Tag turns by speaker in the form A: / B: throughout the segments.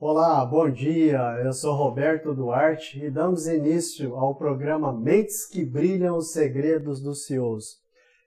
A: Olá, bom dia. Eu sou Roberto Duarte e damos início ao programa Mentes que Brilham os Segredos dos CEOs.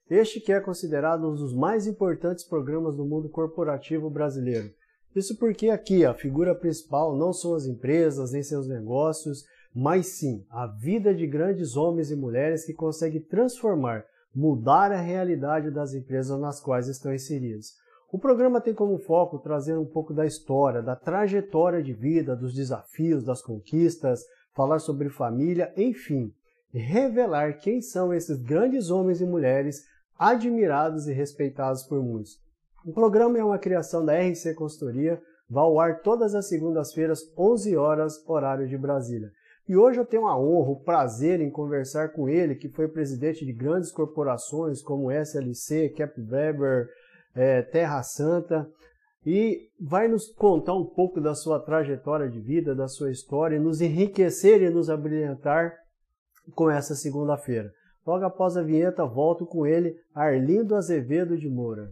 A: Este que é considerado um dos mais importantes programas do mundo corporativo brasileiro. Isso porque aqui a figura principal não são as empresas nem seus negócios, mas sim a vida de grandes homens e mulheres que conseguem transformar, mudar a realidade das empresas nas quais estão inseridos. O programa tem como foco trazer um pouco da história, da trajetória de vida, dos desafios, das conquistas, falar sobre família, enfim, revelar quem são esses grandes homens e mulheres admirados e respeitados por muitos. O programa é uma criação da RC Consultoria, vai ao ar todas as segundas-feiras, 11 horas, horário de Brasília. E hoje eu tenho a honra, o prazer em conversar com ele, que foi presidente de grandes corporações como SLC, Capweber, é, Terra Santa, e vai nos contar um pouco da sua trajetória de vida, da sua história, e nos enriquecer e nos abrilhantar com essa segunda-feira. Logo após a vinheta, volto com ele, Arlindo Azevedo de Moura.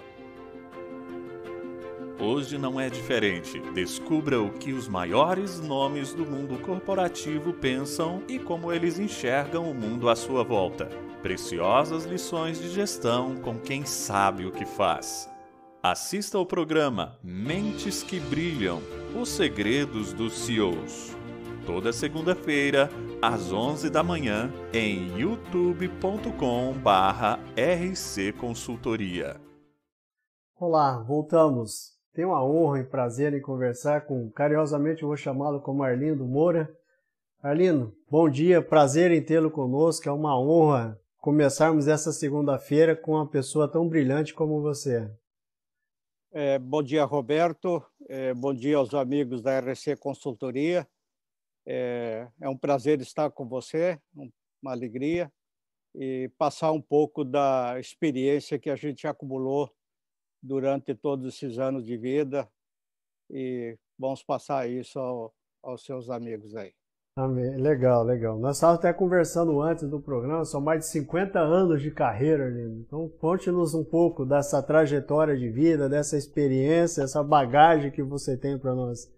B: Hoje não é diferente. Descubra o que os maiores nomes do mundo corporativo pensam e como eles enxergam o mundo à sua volta. Preciosas lições de gestão com quem sabe o que faz. Assista ao programa Mentes que Brilham Os Segredos dos CEOs. Toda segunda-feira, às 11 da manhã, em youtube.com/rc Consultoria.
A: Olá, voltamos. Tenho a honra e prazer em conversar com, carinhosamente vou chamá-lo como Arlindo Moura. Arlindo, bom dia, prazer em tê-lo conosco, é uma honra começarmos essa segunda-feira com uma pessoa tão brilhante como você.
C: É, bom dia, Roberto, é, bom dia aos amigos da RC Consultoria. É, é um prazer estar com você, uma alegria, e passar um pouco da experiência que a gente acumulou durante todos esses anos de vida e vamos passar isso ao, aos seus amigos aí.
A: Amém. Legal, legal. Nós estávamos até conversando antes do programa, são mais de 50 anos de carreira, Lino. Então, conte-nos um pouco dessa trajetória de vida, dessa experiência, essa bagagem que você tem para nós.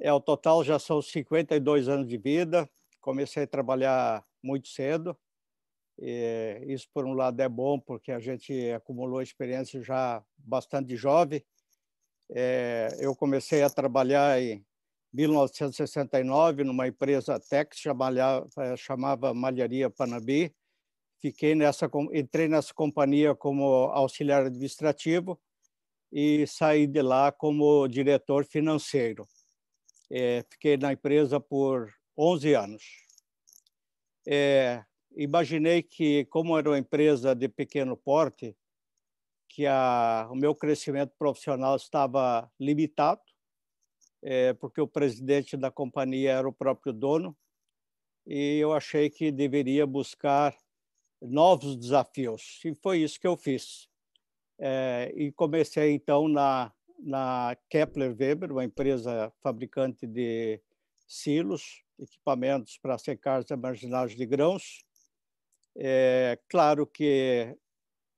C: É, o total já são 52 anos de vida. Comecei a trabalhar muito cedo, e isso, por um lado, é bom, porque a gente acumulou experiência já bastante jovem. É, eu comecei a trabalhar em 1969 numa empresa Tex, chamava, é, chamava Malharia Panabi. Fiquei nessa, entrei nessa companhia como auxiliar administrativo e saí de lá como diretor financeiro. É, fiquei na empresa por 11 anos. É, imaginei que, como era uma empresa de pequeno porte, que a, o meu crescimento profissional estava limitado, é, porque o presidente da companhia era o próprio dono, e eu achei que deveria buscar novos desafios. E foi isso que eu fiz. É, e comecei, então, na, na Kepler Weber, uma empresa fabricante de silos, equipamentos para secar e armazenagem de grãos, é claro que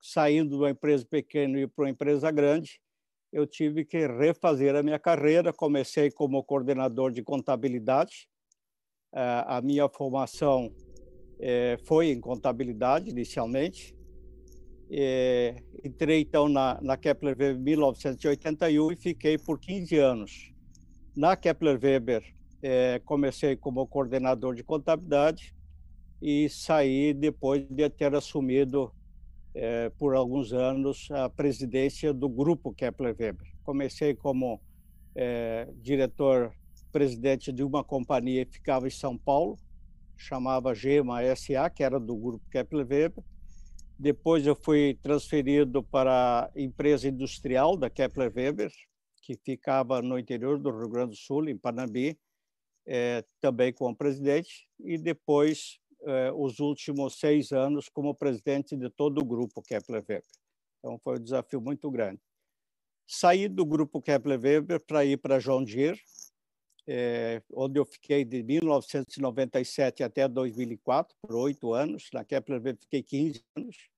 C: saindo de uma empresa pequena e para uma empresa grande, eu tive que refazer a minha carreira. Comecei como coordenador de contabilidade. A minha formação é, foi em contabilidade inicialmente. É, entrei então na, na Kepler Weber em 1981 e fiquei por 15 anos. Na Kepler Weber, é, comecei como coordenador de contabilidade e saí depois de ter assumido é, por alguns anos a presidência do grupo Kepler Weber. Comecei como é, diretor presidente de uma companhia que ficava em São Paulo, chamava Gema SA, que era do grupo Kepler Weber. Depois eu fui transferido para a empresa industrial da Kepler Weber, que ficava no interior do Rio Grande do Sul, em Panambi, é, também como presidente, e depois é, os últimos seis anos como presidente de todo o grupo Kepler Weber. Então foi um desafio muito grande. Saí do grupo Kepler Weber para ir para John Deere, é, onde eu fiquei de 1997 até 2004, por oito anos. Na Kepler Weber fiquei 15 anos.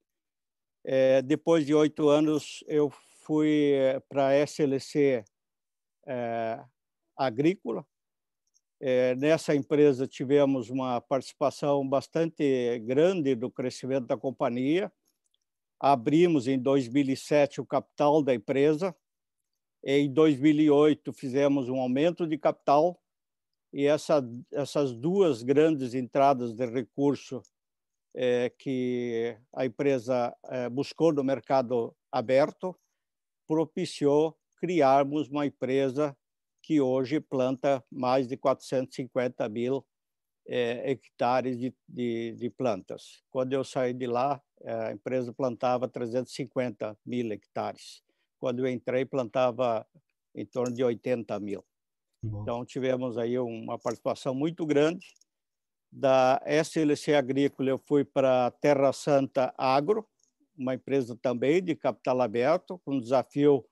C: É, depois de oito anos, eu fui é, para a SLC é, Agrícola. É, nessa empresa tivemos uma participação bastante grande do crescimento da companhia. Abrimos em 2007 o capital da empresa. Em 2008 fizemos um aumento de capital e essa, essas duas grandes entradas de recurso é, que a empresa é, buscou no mercado aberto propiciou criarmos uma empresa que hoje planta mais de 450 mil é, hectares de, de, de, plantas. Quando eu saí de lá, a empresa plantava 350 mil hectares. Quando eu entrei, plantava em torno de 80 mil. Bom. Então, tivemos aí uma participação muito grande da SLC Agrícola, eu fui para Terra Santa Agro, uma empresa também de capital aberto, com desafio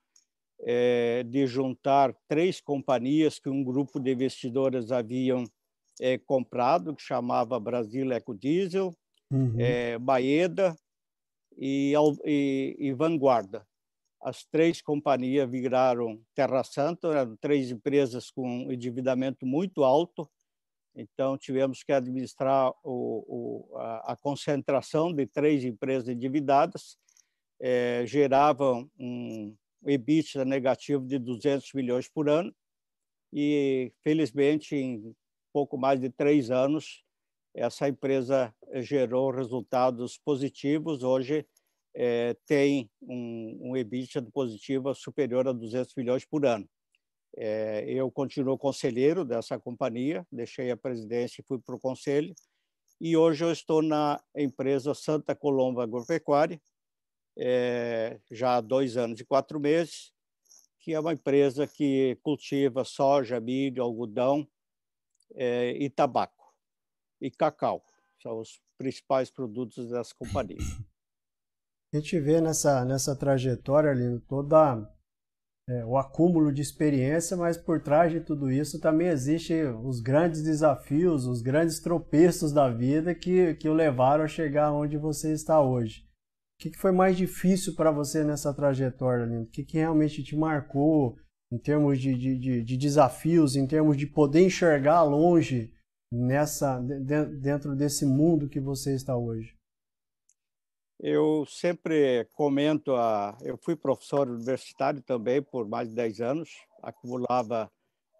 C: é, de juntar três companhias que um grupo de investidores haviam é, comprado, que chamava Brasil Ecodiesel, uhum. é, Baeda e, e, e, Vanguarda. As três companhias viraram Terra Santa, eram três empresas com endividamento muito alto, então, tivemos que administrar o, o, a, a, concentração de três empresas endividadas, é, geravam um EBITDA negativo de 200 milhões por ano, e, felizmente, em pouco mais de três anos, essa empresa gerou resultados positivos. Hoje, é, tem um, um EBITDA positivo superior a 200 milhões por ano. É, eu continuo conselheiro dessa companhia, deixei a presidência e fui para o conselho. E hoje eu estou na empresa Santa Colomba Agropecuária, é, já há dois anos e quatro meses, que é uma empresa que cultiva soja, milho, algodão é, e tabaco e cacau. São os principais produtos dessa companhia.
A: A gente vê nessa, nessa trajetória, ali toda é, o acúmulo de experiência, mas por trás de tudo isso também existem os grandes desafios, os grandes tropeços da vida que, que o levaram a chegar onde você está hoje. Que, que foi mais difícil para você nessa trajetória, Lindo? O que, que realmente te marcou em termos de, de, de, de desafios, em termos de poder enxergar longe nessa dentro desse mundo que você está hoje?
C: Eu sempre comento, a, eu fui professor universitário também por mais de 10 anos, acumulava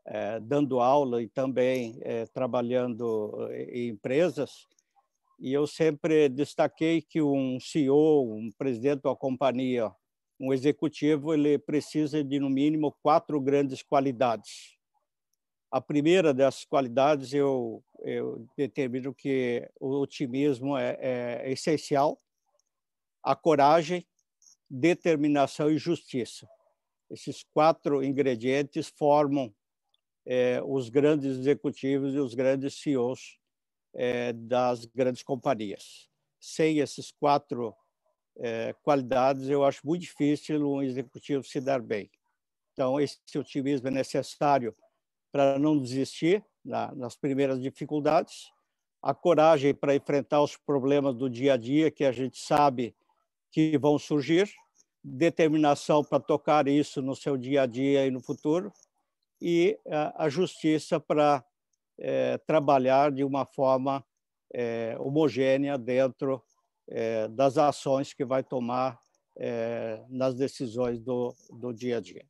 C: é, dando aula e também é, trabalhando eh, em empresas, e eu sempre destaquei que um CEO, um presidente da companhia, um executivo, ele precisa de, no mínimo, quatro grandes qualidades. A primeira dessas qualidades, eu, eu determino que o otimismo é, é essencial, a coragem, determinação e justiça. Esses quatro ingredientes formam é, os grandes executivos e os grandes CEOs é, das grandes companhias. Sem esses quatro é, qualidades, eu acho muito difícil um executivo se dar bem. Então, esse otimismo é necessário para não desistir na, nas primeiras dificuldades, a coragem para enfrentar os problemas do dia a dia, que a gente sabe que vão surgir, determinação para tocar isso no seu dia a dia e no futuro, e a, justiça para é, trabalhar de uma forma é, homogênea dentro é, das ações que vai tomar nas decisões do, do dia a dia.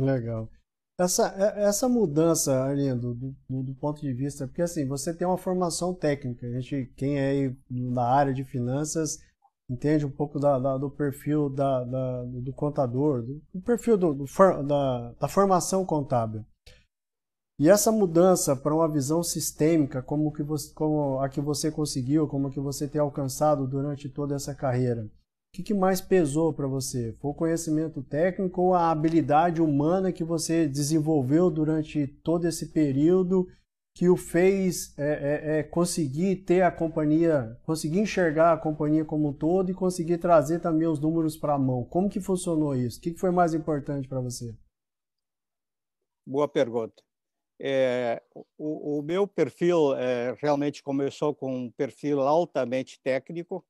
A: Legal. Essa, é, essa mudança, Arlindo, do, do, ponto de vista, porque assim, você tem uma formação técnica, a gente, quem é da área de finanças entende um pouco da, da, do perfil da, do contador, do, do perfil do, da, da formação contábil. E essa mudança para uma visão sistêmica, como, que você, como a que você conseguiu, como a que você tem alcançado durante toda essa carreira, que, que mais pesou para você? Foi o conhecimento técnico ou a habilidade humana que você desenvolveu durante todo esse período que o fez é, é, é, conseguir ter a companhia, conseguir enxergar a companhia como um todo e conseguir trazer também os números para a mão? Como que funcionou isso? O que, que foi mais importante para você?
C: Boa pergunta. É, o, o, meu perfil é, realmente começou com um perfil altamente técnico,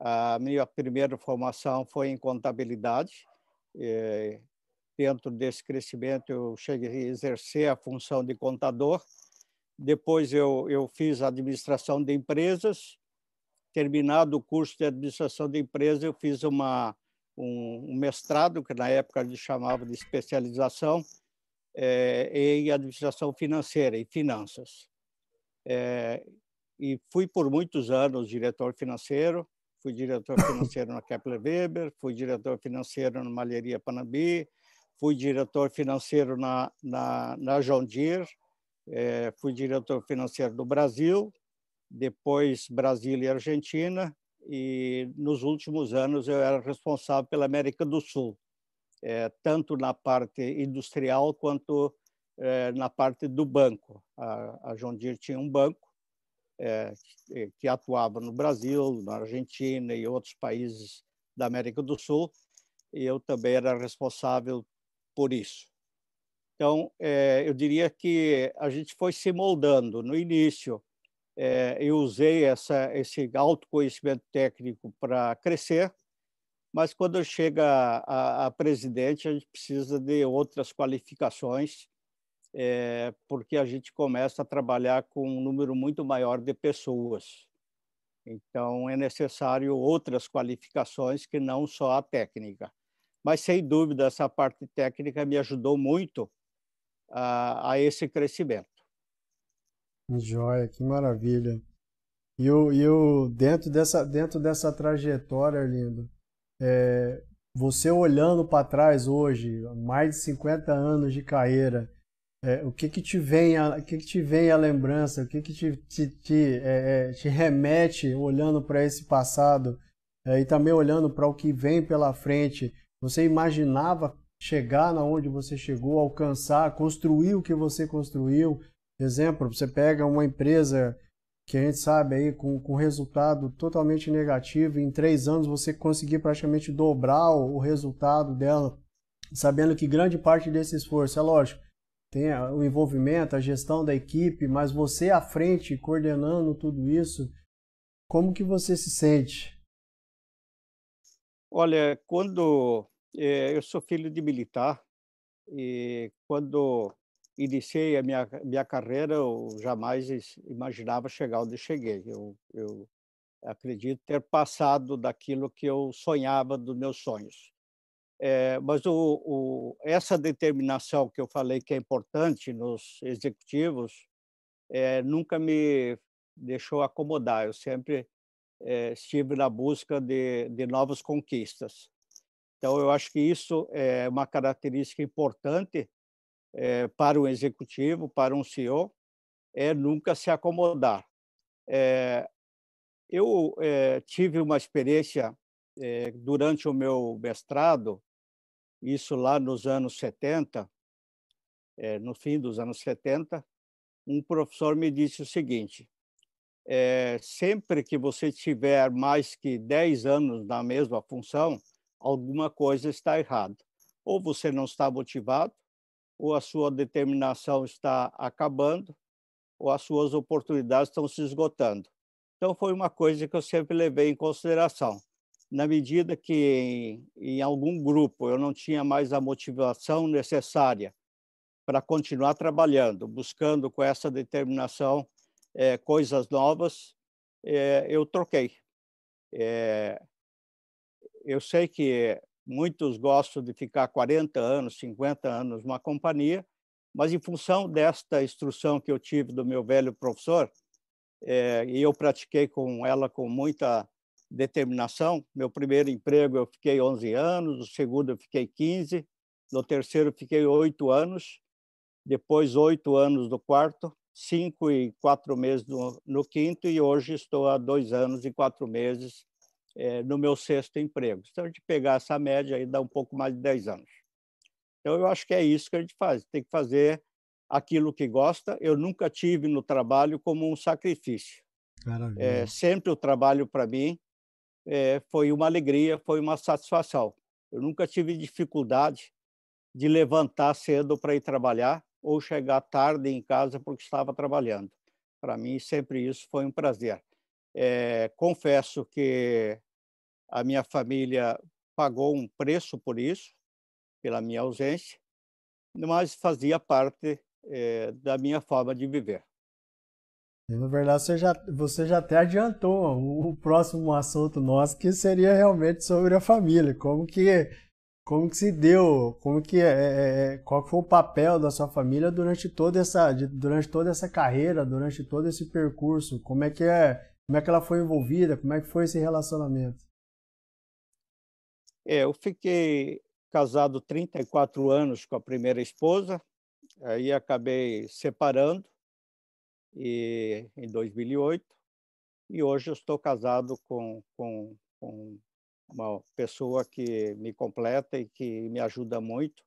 C: a minha primeira formação foi em contabilidade. E dentro desse crescimento, eu cheguei a exercer a função de contador. Depois, eu, eu fiz administração de empresas. Terminado o curso de administração de empresas, eu fiz uma, um, um mestrado, que na época eles chamavam de especialização, é, em administração financeira e finanças. É, e fui por muitos anos diretor financeiro, fui diretor financeiro na Kepler Weber, fui diretor financeiro na Malheria Panambi, fui diretor financeiro na, na, na John Deere, é, fui diretor financeiro do Brasil, depois Brasil e Argentina, e nos últimos anos eu era responsável pela América do Sul, é, tanto na parte industrial quanto é, na parte do banco. A, a John Deere tinha um banco, é, que atuava no Brasil, na Argentina e outros países da América do Sul, e eu também era responsável por isso. Então, eu diria que a gente foi se moldando. No início, eu usei essa, esse autoconhecimento técnico para crescer, mas quando chega a, a presidente, a gente precisa de outras qualificações é, porque a gente começa a trabalhar com um número muito maior de pessoas. Então, é necessário outras qualificações que não só a técnica. Mas, sem dúvida, essa parte técnica me ajudou muito a, a esse crescimento.
A: Joia, que maravilha. E o, e o dentro, dessa, dentro dessa trajetória, Lindo, é, você olhando para trás hoje, mais de 50 anos de carreira, é, o que que te vem a, o que que te vem a lembrança, o que que te, te, te, é, é te remete olhando para esse passado é, e também olhando para o que vem pela frente. Você imaginava chegar na onde você chegou, alcançar, construir o que você construiu? Exemplo, você pega uma empresa que a gente sabe aí com, com resultado totalmente negativo, em três anos você conseguir praticamente dobrar o, o resultado dela, sabendo que grande parte desse esforço, é lógico, tem o envolvimento, a gestão da equipe, mas você à frente, coordenando tudo isso, como que você se sente?
C: Olha, quando é, eu sou filho de militar e quando iniciei a minha minha carreira, eu jamais imaginava chegar onde cheguei. Eu, eu acredito ter passado daquilo que eu sonhava dos meus sonhos. É, mas o, o, essa determinação que eu falei que é importante nos executivos é, nunca me deixou acomodar. Eu sempre é, estive na busca de, de novas conquistas. Então, eu acho que isso é uma característica importante é, para um executivo, para um CEO, é nunca se acomodar. É, eu é, tive uma experiência durante o meu mestrado isso lá nos anos 70, é, eh, no fim dos anos 70, um professor me disse o seguinte: sempre que você tiver mais que 10 anos na mesma função, alguma coisa está errada. Ou você não está motivado, ou a sua determinação está acabando, ou as suas oportunidades estão se esgotando. Então, foi uma coisa que eu sempre levei em consideração na medida que em, em, algum grupo eu não tinha mais a motivação necessária para continuar trabalhando, buscando com essa determinação é, coisas novas, é, eu troquei. É, eu sei que muitos gostam de ficar 40 anos, 50 anos numa companhia, mas em função desta instrução que eu tive do meu velho professor, e eu pratiquei com ela com muita determinação. Meu primeiro emprego eu fiquei 11 anos, no segundo eu fiquei 15, no terceiro eu fiquei oito anos, depois oito anos no quarto, cinco e quatro meses no, no, quinto, e hoje estou há dois anos e quatro meses é, no meu sexto emprego. Se a gente pegar essa média aí, dá um pouco mais de 10 anos. Então, eu acho que é isso que a gente faz. Tem que fazer aquilo que gosta. Eu nunca tive no trabalho como um sacrifício. É, sempre o trabalho para mim é, foi uma alegria, foi uma satisfação. Eu nunca tive dificuldade de levantar cedo para ir trabalhar ou chegar tarde em casa porque estava trabalhando. Para mim, sempre isso foi um prazer. É, confesso que a minha família pagou um preço por isso, pela minha ausência, mas fazia parte é, da minha forma de viver.
A: Na verdade, você já, você já até adiantou o, o próximo assunto nosso, que seria realmente sobre a família. Como que como que se deu, como que é, é, é qual foi o papel da sua família durante toda essa durante toda essa carreira, durante todo esse percurso, como é que é, como é que ela foi envolvida, como é que foi esse relacionamento?
C: É, eu fiquei casado 34 anos com a primeira esposa, aí acabei separando e em 2008 e hoje eu estou casado com, com, com uma pessoa que me completa e que me ajuda muito.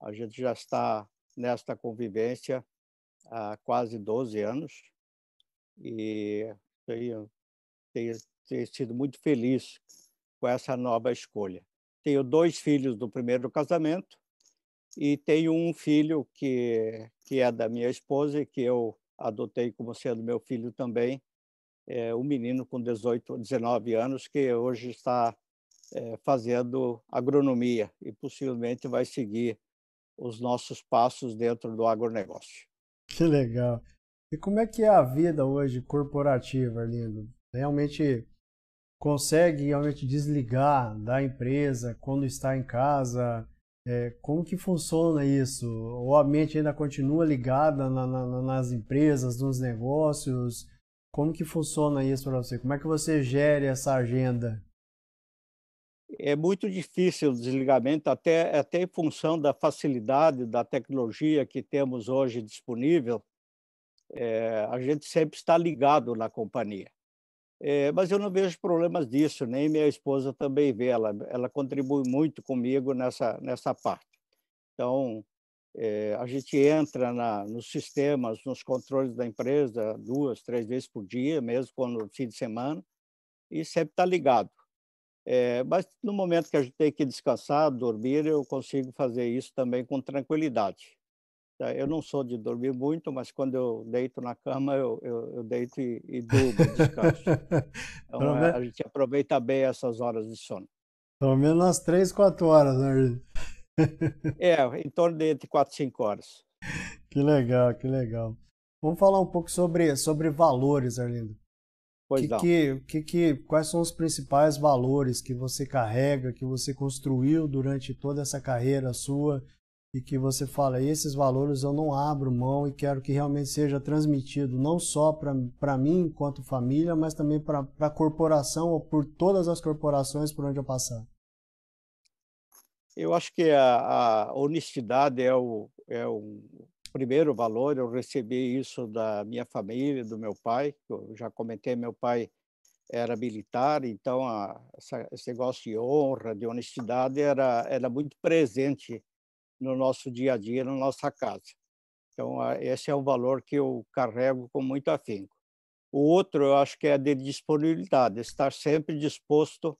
C: A gente já está nesta convivência há quase 12 anos e tenho, tenho, tenho sido muito feliz com essa nova escolha. Tenho dois filhos do primeiro casamento e tenho um filho que, que é da minha esposa e que eu adotei como sendo meu filho também, é um menino com 18, 19 anos que hoje está é, fazendo agronomia e possivelmente vai seguir os nossos passos dentro do agronegócio.
A: Que legal. E como é que é a vida hoje corporativa, Arlindo? Realmente consegue realmente desligar da empresa quando está em casa? É, como que funciona isso? Ou a mente ainda continua ligada na, na, nas empresas, nos negócios? Como que funciona isso para você? Como é que você gere essa agenda?
C: é muito difícil o desligamento, até, até em função da facilidade da tecnologia que temos hoje disponível, é, a gente sempre está ligado na companhia. É, mas eu não vejo problemas disso, nem minha esposa também vê, ela, ela contribui muito comigo nessa, nessa parte. Então, é, a gente entra na, nos sistemas, nos controles da empresa duas, três vezes por dia, mesmo quando no fim de semana, e sempre está ligado. É, mas no momento que a gente tem que descansar, dormir, eu consigo fazer isso também com tranquilidade. Tá? Eu não sou de dormir muito, mas quando eu deito na cama, eu, eu, eu deito e, e durmo, descanso. Então, é, a gente aproveita bem essas horas de sono.
A: Pelo menos umas 3, 4 horas, né?
C: é, em torno de entre 4 e 5 horas.
A: Que legal, que legal. Vamos falar um pouco sobre, sobre valores, Arlindo. Pois que, que, que, quais são os principais valores que você carrega, que você construiu durante toda essa carreira sua e que você fala, esses valores eu não abro mão e quero que realmente seja transmitido não só para mim enquanto família, mas também para a corporação ou por todas as corporações por onde eu passar?
C: Eu acho que a, a honestidade é o, é o primeiro valor, eu recebi isso da minha família, do meu pai. Eu já comentei, meu pai era militar, então a, essa, esse negócio de honra, de honestidade era, era muito presente no nosso dia a dia, na nossa casa. Então, esse é um valor que eu carrego com muito afinco. O outro, eu acho que é de disponibilidade, estar sempre disposto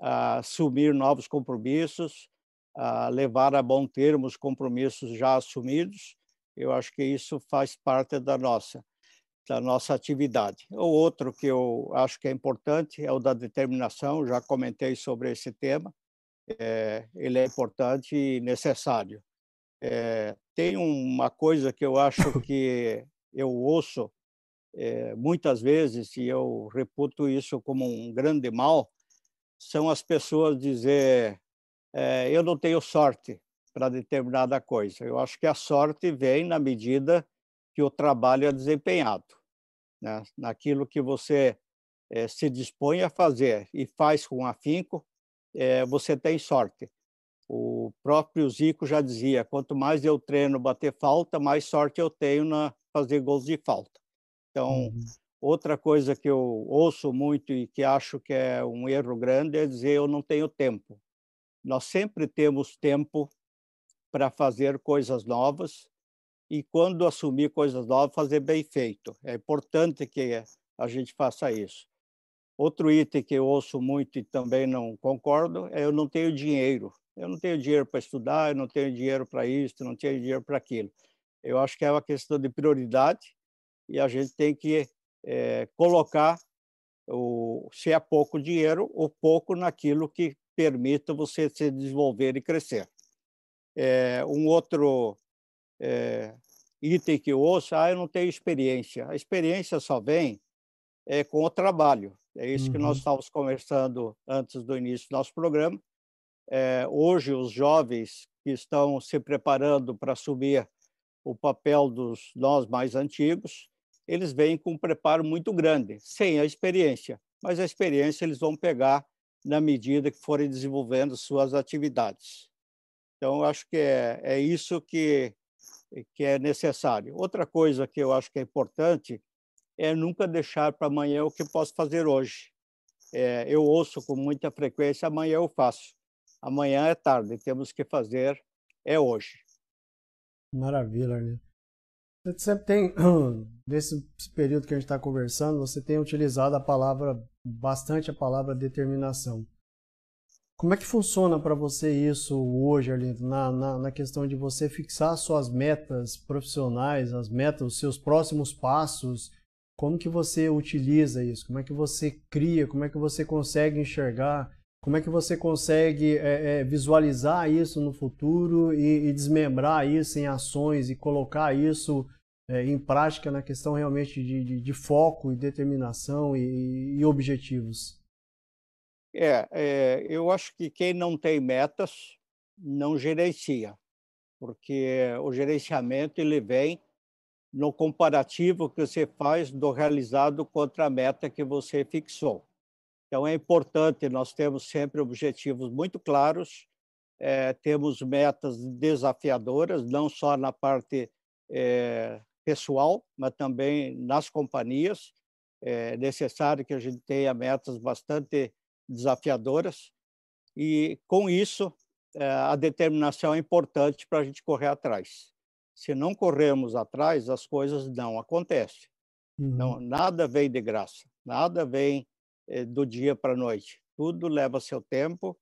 C: a assumir novos compromissos, a levar a bom termo os compromissos já assumidos eu acho que isso faz parte da nossa da nossa atividade. O outro que eu acho que é importante é o da determinação. Já comentei sobre esse tema. É, ele é importante e necessário. É, tem uma coisa que eu acho que eu ouço é, muitas vezes e eu reputo isso como um grande mal são as pessoas dizer é, eu não tenho sorte para determinada coisa. Eu acho que a sorte vem na medida que o trabalho é desempenhado, né? naquilo que você é, se dispõe a fazer e faz com afinco, é, você tem sorte. O próprio Zico já dizia: quanto mais eu treino bater falta, mais sorte eu tenho na fazer gols de falta. Então, uhum. Outra coisa que eu ouço muito e que acho que é um erro grande é dizer eu não tenho tempo. Nós sempre temos tempo para fazer coisas novas e quando assumir coisas novas, fazer bem feito. É importante que a gente faça isso. Outro item que eu ouço muito e também não concordo é eu não tenho dinheiro. Eu não tenho dinheiro para estudar, eu não tenho dinheiro para isso, não tenho dinheiro para aquilo. Eu acho que é uma questão de prioridade e a gente tem que é, colocar, o, se é pouco dinheiro, ou pouco naquilo que permita você se desenvolver e crescer. É, um outro é, item que eu ouço, ah, eu não tenho experiência. A experiência só vem é, com o trabalho. É isso uhum. que nós uhum. estávamos conversando antes do início do nosso programa. É, hoje, os jovens que estão se preparando para assumir o papel dos nós mais antigos, eles vêm com um preparo muito grande, sem a experiência, mas a experiência eles vão pegar na medida que forem desenvolvendo suas atividades. Então, acho que é, é isso que, que é necessário. Outra coisa que eu acho que é importante é nunca deixar para amanhã o que posso fazer hoje. É, eu ouço com muita frequência, amanhã eu faço. Amanhã é tarde, temos que fazer, é hoje.
A: Maravilha, Arlindo. Você sempre tem, nesse período que a gente está conversando, você tem utilizado a palavra, bastante a palavra determinação. Como é que funciona para você isso hoje, Arlindo, na, na, na, questão de você fixar suas metas profissionais, as metas, os seus próximos passos? Como que você utiliza isso? Como é que você cria? Como é que você consegue enxergar? Como é que você consegue é, é, visualizar isso no futuro e, e, desmembrar isso em ações e colocar isso é, em prática na questão realmente de, de, de foco e determinação e, e objetivos?
C: É, é, eu acho que quem não tem metas não gerencia, porque o gerenciamento ele vem no comparativo que você faz do realizado contra a meta que você fixou. Então, é importante, nós temos sempre objetivos muito claros, é, temos metas desafiadoras, não só na parte é, pessoal, mas também nas companhias. É necessário que a gente tenha metas bastante desafiadoras, e com isso, é, a determinação é importante para a gente correr atrás. Se não corremos atrás, as coisas não acontecem. Uhum. Não, nada vem de graça, nada vem é, do dia para a noite. Tudo leva seu tempo,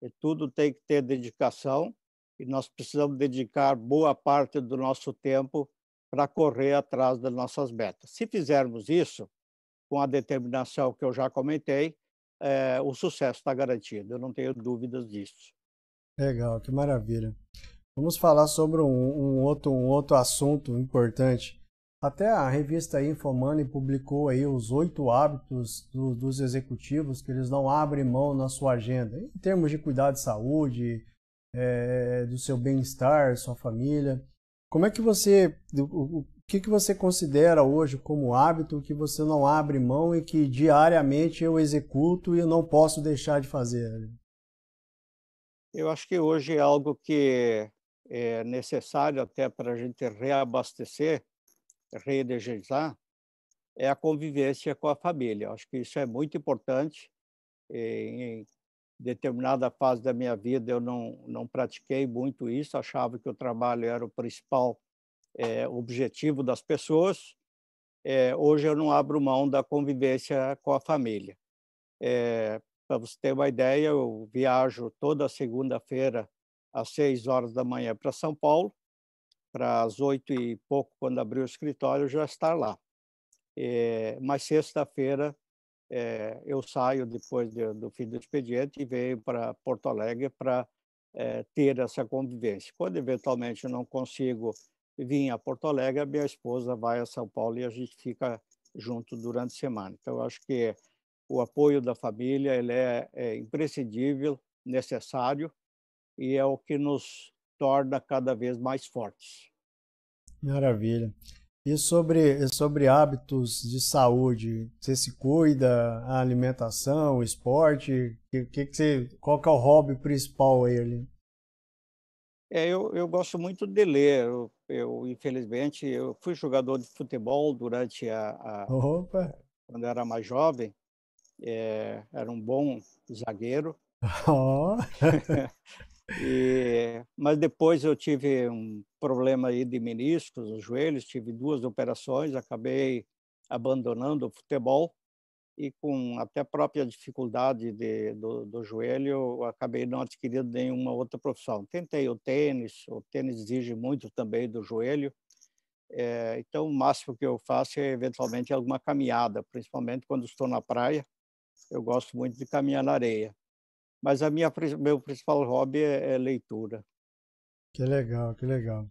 C: e tudo tem que ter dedicação, e nós precisamos dedicar boa parte do nosso tempo para correr atrás das nossas metas. Se fizermos isso, com a determinação que eu já comentei, é, o sucesso está garantido, eu não tenho dúvidas disso.
A: Legal, que maravilha. Vamos falar sobre um, um, outro, um outro assunto importante. Até a revista Infomoney publicou aí os oito hábitos do, dos executivos que eles não abrem mão na sua agenda, em termos de cuidar de saúde, é, do seu bem-estar, sua família. Como é que você, o, o que, que você considera hoje como hábito que você não abre mão e que diariamente eu executo e eu não posso deixar de fazer?
C: Eu acho que hoje é algo que é necessário até para a gente reabastecer reenergizar é a convivência com a família. Acho que isso é muito importante. Em determinada fase da minha vida eu não não pratiquei muito isso, achava que o trabalho era o principal é, objetivo das pessoas. É, hoje eu não abro mão da convivência com a família. É, Para você ter uma ideia, eu viajo toda segunda-feira às seis horas da manhã para São Paulo para as oito e pouco, quando abrir o escritório, já estar lá. É, mas sexta-feira é, eu saio depois de, do fim do expediente e venho para Porto Alegre para é, ter essa convivência. Quando eventualmente eu não consigo vir a Porto Alegre, minha esposa vai a São Paulo e a gente fica junto durante a semana. Então, eu acho que o apoio da família ele é, é imprescindível, necessário e é o que nos torna cada vez mais fortes.
A: Maravilha. E sobre, sobre hábitos de saúde, você se cuida, a alimentação, o esporte, que, que, que você, qual que é o hobby principal aí ali?
C: É, eu, eu gosto muito de ler. Eu, eu, infelizmente, eu fui jogador de futebol durante a, a quando era mais jovem, é, era um bom zagueiro. Oh. e, mas depois eu tive um problema aí de meniscos nos joelhos, tive duas operações, acabei abandonando o futebol e com até a própria dificuldade de, do, do joelho, eu acabei não adquirindo nenhuma outra profissão. Tentei o tênis, o tênis exige muito também do joelho, é, então o máximo que eu faço é eventualmente alguma caminhada, principalmente quando estou na praia, eu gosto muito de caminhar na areia. Mas a minha meu principal hobby é, é leitura.
A: Que legal, que legal.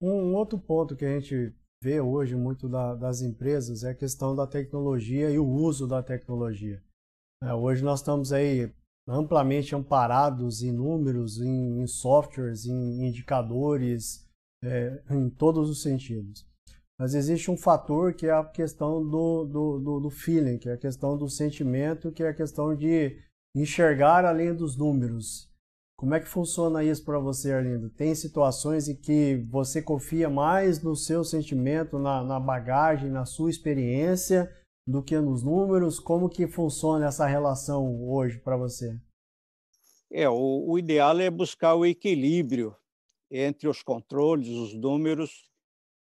A: Um, outro ponto que a gente vê hoje muito da, das empresas é a questão da tecnologia e o uso da tecnologia. É, hoje nós estamos aí amplamente amparados em números, em, em softwares, em indicadores, é, em todos os sentidos. Mas existe um fator que é a questão do, do, do, do feeling, que é a questão do sentimento, que é a questão de enxergar além dos números. Como é que funciona isso para você, Arlindo? Tem situações em que você confia mais no seu sentimento, na, na, bagagem, na sua experiência, do que nos números? Como que funciona essa relação hoje para você?
C: É, o, o, ideal é buscar o equilíbrio entre os controles, os números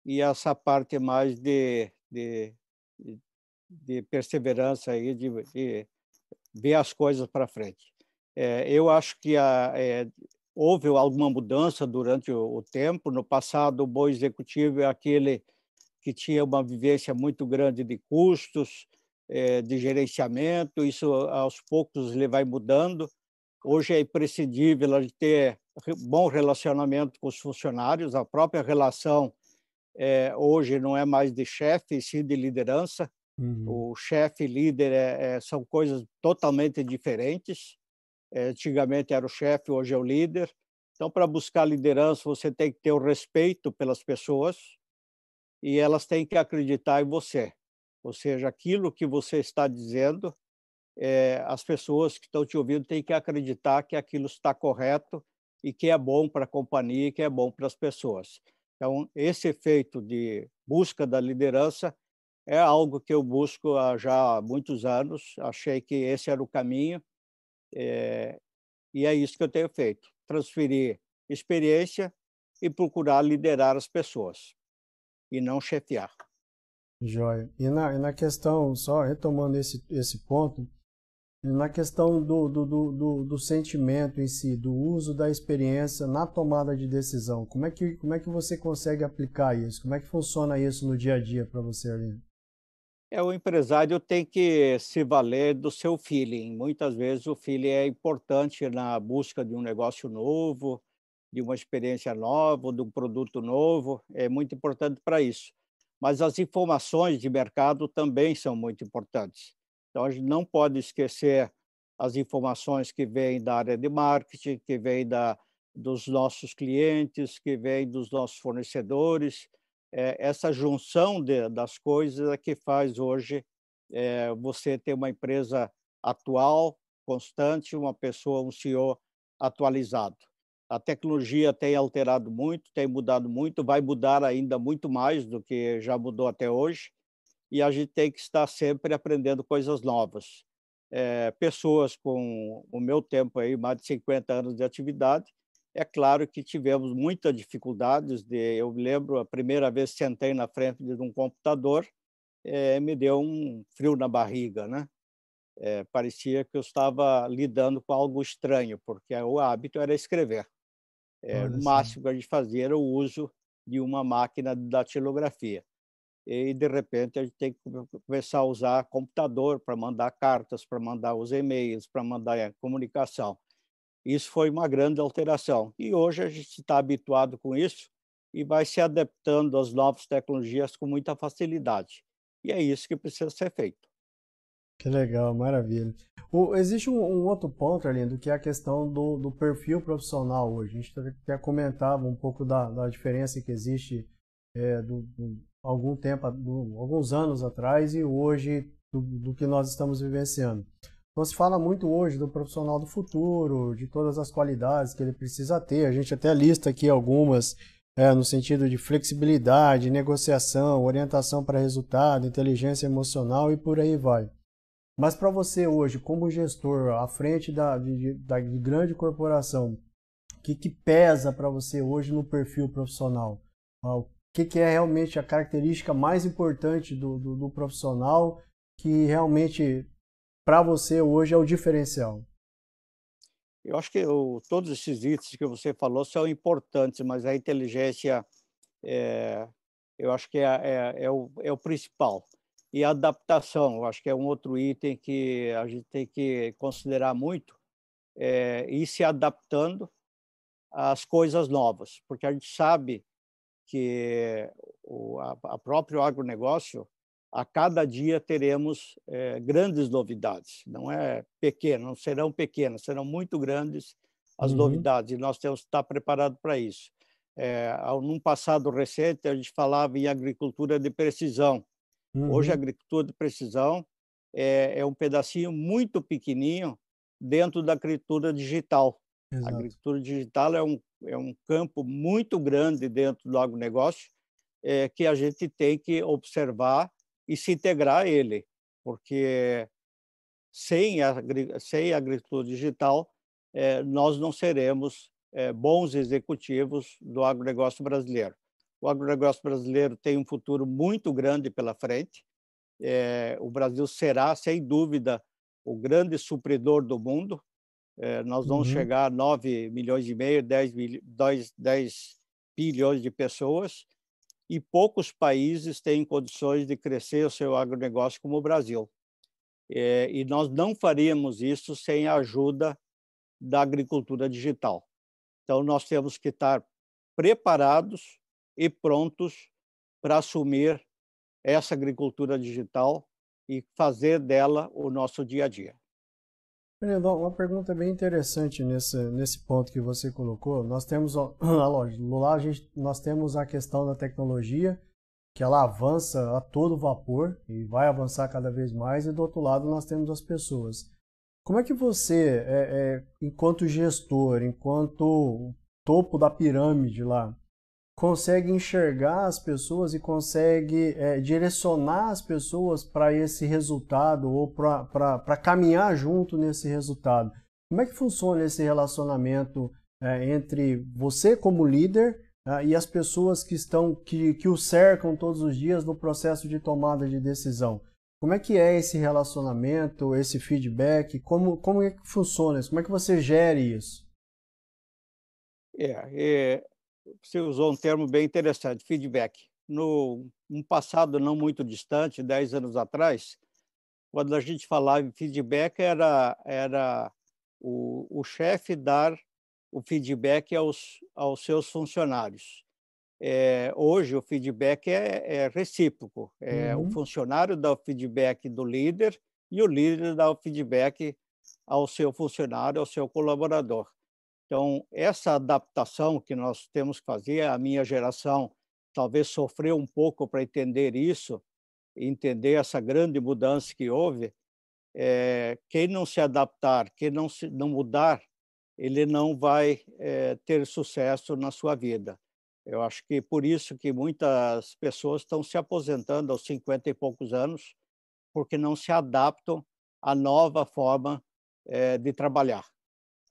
C: e essa parte mais de, de, de perseverança aí, de, de ver as coisas para frente. É, eu acho que a, é, houve alguma mudança durante o, o, tempo. No passado, o bom executivo é aquele que tinha uma vivência muito grande de custos, é, de gerenciamento. Isso, aos poucos, ele vai mudando. Hoje é imprescindível a gente ter bom relacionamento com os funcionários. A própria relação é, hoje não é mais de chefe, sim de liderança. Uhum. O chefe líder é, é, são coisas totalmente diferentes. É, antigamente era o chefe, hoje é o líder. Então, para buscar liderança, você tem que ter o respeito pelas pessoas e elas têm que acreditar em você. Ou seja, aquilo que você está dizendo, é, as pessoas que estão te ouvindo têm que acreditar que aquilo está correto e que é bom para a companhia e que é bom para as pessoas. Então, esse efeito de busca da liderança é algo que eu busco há já muitos anos. Achei que esse era o caminho é, e é isso que eu tenho feito: transferir experiência e procurar liderar as pessoas e não chefiar.
A: Joia. E na, e na questão, só retomando esse, esse ponto, na questão do, do, do, do, sentimento em si, do uso da experiência na tomada de decisão, como é que, como é que você consegue aplicar isso? Como é que funciona isso no dia a dia para você, Aline?
C: É, o empresário tem que se valer do seu feeling. Muitas vezes o feeling é importante na busca de um negócio novo, de uma experiência nova, de um produto novo, é muito importante para isso. Mas as informações de mercado também são muito importantes. Então, a gente não pode esquecer as informações que vêm da área de marketing, que vêm dos nossos clientes, que vêm dos nossos fornecedores, é, essa junção de, das coisas é que faz hoje é, você ter uma empresa atual, constante, uma pessoa, um CEO atualizado. A tecnologia tem alterado muito, tem mudado muito, vai mudar ainda muito mais do que já mudou até hoje, e a gente tem que estar sempre aprendendo coisas novas. É, pessoas com o meu tempo aí, mais de 50 anos de atividade, é claro que tivemos muitas dificuldades. De, eu lembro a primeira vez que sentei na frente de um computador, é, me deu um frio na barriga, né? É, parecia que eu estava lidando com algo estranho, porque o hábito era escrever. É, o máximo que a gente fazia era o uso de uma máquina de datilografia. E, de repente, a gente tem que começar a usar computador para mandar cartas, para mandar os e-mails, para mandar a comunicação. Isso foi uma grande alteração. E hoje a gente está habituado com isso e vai se adaptando às novas tecnologias com muita facilidade. E é isso que precisa ser feito.
A: Que legal, maravilha. O, existe um, um, outro ponto, Arlindo, que é a questão do, do, perfil profissional hoje. A gente até comentava um pouco da, da diferença que existe é, do, do, algum tempo, do, alguns anos atrás e hoje do, do que nós estamos vivenciando. Então se fala muito hoje do profissional do futuro, de todas as qualidades que ele precisa ter. A gente até lista aqui algumas É, no sentido de flexibilidade, negociação, orientação para resultado, inteligência emocional e por aí vai. Mas para você hoje, como gestor, à frente da, de, da de grande corporação, o que, que pesa para você hoje no perfil profissional? Ah, o que, que, é realmente a característica mais importante do, do, do profissional que realmente para você hoje é o diferencial?
C: Eu acho que o, todos esses itens que você falou são importantes, mas a inteligência, é, eu acho que é, é, é, o, é o principal. E a adaptação, eu acho que é um outro item que a gente tem que considerar muito, é, ir se adaptando às coisas novas, porque a gente sabe que o a, a próprio agronegócio a cada dia teremos é, grandes novidades. Não é pequeno, não serão pequenas, serão muito grandes as uhum. novidades e nós temos que estar preparados para isso. É, num passado recente a gente falava em agricultura de precisão. Uhum. Hoje a agricultura de precisão é, é, um pedacinho muito pequenininho dentro da agricultura digital. Exato. A agricultura digital é um, é um campo muito grande dentro do agronegócio é, que a gente tem que observar e se integrar a ele, porque sem a, sem a agricultura digital, é, nós não seremos é, bons executivos do agronegócio brasileiro. O agronegócio brasileiro tem um futuro muito grande pela frente. É, o Brasil será, sem dúvida, o grande supridor do mundo. nós vamos uhum. chegar a 9 milhões e meio, 10, 10, 10 bilhões de pessoas e poucos países têm condições de crescer o seu agronegócio como o Brasil. É, e nós não faríamos isso sem a ajuda da agricultura digital. Então, nós temos que estar preparados e prontos para assumir essa agricultura digital e fazer dela o nosso dia a dia.
A: Fernando, uma pergunta bem interessante nesse, nesse ponto que você colocou. Nós temos a loja, lá a gente, nós temos a questão da tecnologia, que ela avança a todo vapor e vai avançar cada vez mais, e do outro lado nós temos as pessoas. Como é que você, é, é, enquanto gestor, enquanto topo da pirâmide lá, consegue enxergar as pessoas e consegue é, direcionar as pessoas para esse resultado ou para caminhar junto nesse resultado. Como é que funciona esse relacionamento é, entre você como líder é, e as pessoas que estão que, que o cercam todos os dias no processo de tomada de decisão? Como é que é esse relacionamento, esse feedback? Como, como é que funciona isso? Como é que você gere isso?
C: É, é você usou um termo bem interessante, feedback. No um passado não muito distante, 10 anos atrás, quando a gente falava em feedback, era, era o, o chefe dar o feedback aos, aos seus funcionários. É, hoje, o feedback é, é recíproco. É, uhum. O funcionário dá o feedback do líder e o líder dá o feedback ao seu funcionário, ao seu colaborador. Então, essa adaptação que nós temos que fazer, a minha geração talvez sofreu um pouco para entender isso, entender essa grande mudança que houve. É, quem não se adaptar, quem não, se, não mudar, ele não vai é, ter sucesso na sua vida. Eu acho que por isso que muitas pessoas estão se aposentando aos 50 e poucos anos, porque não se adaptam à nova forma é, de trabalhar.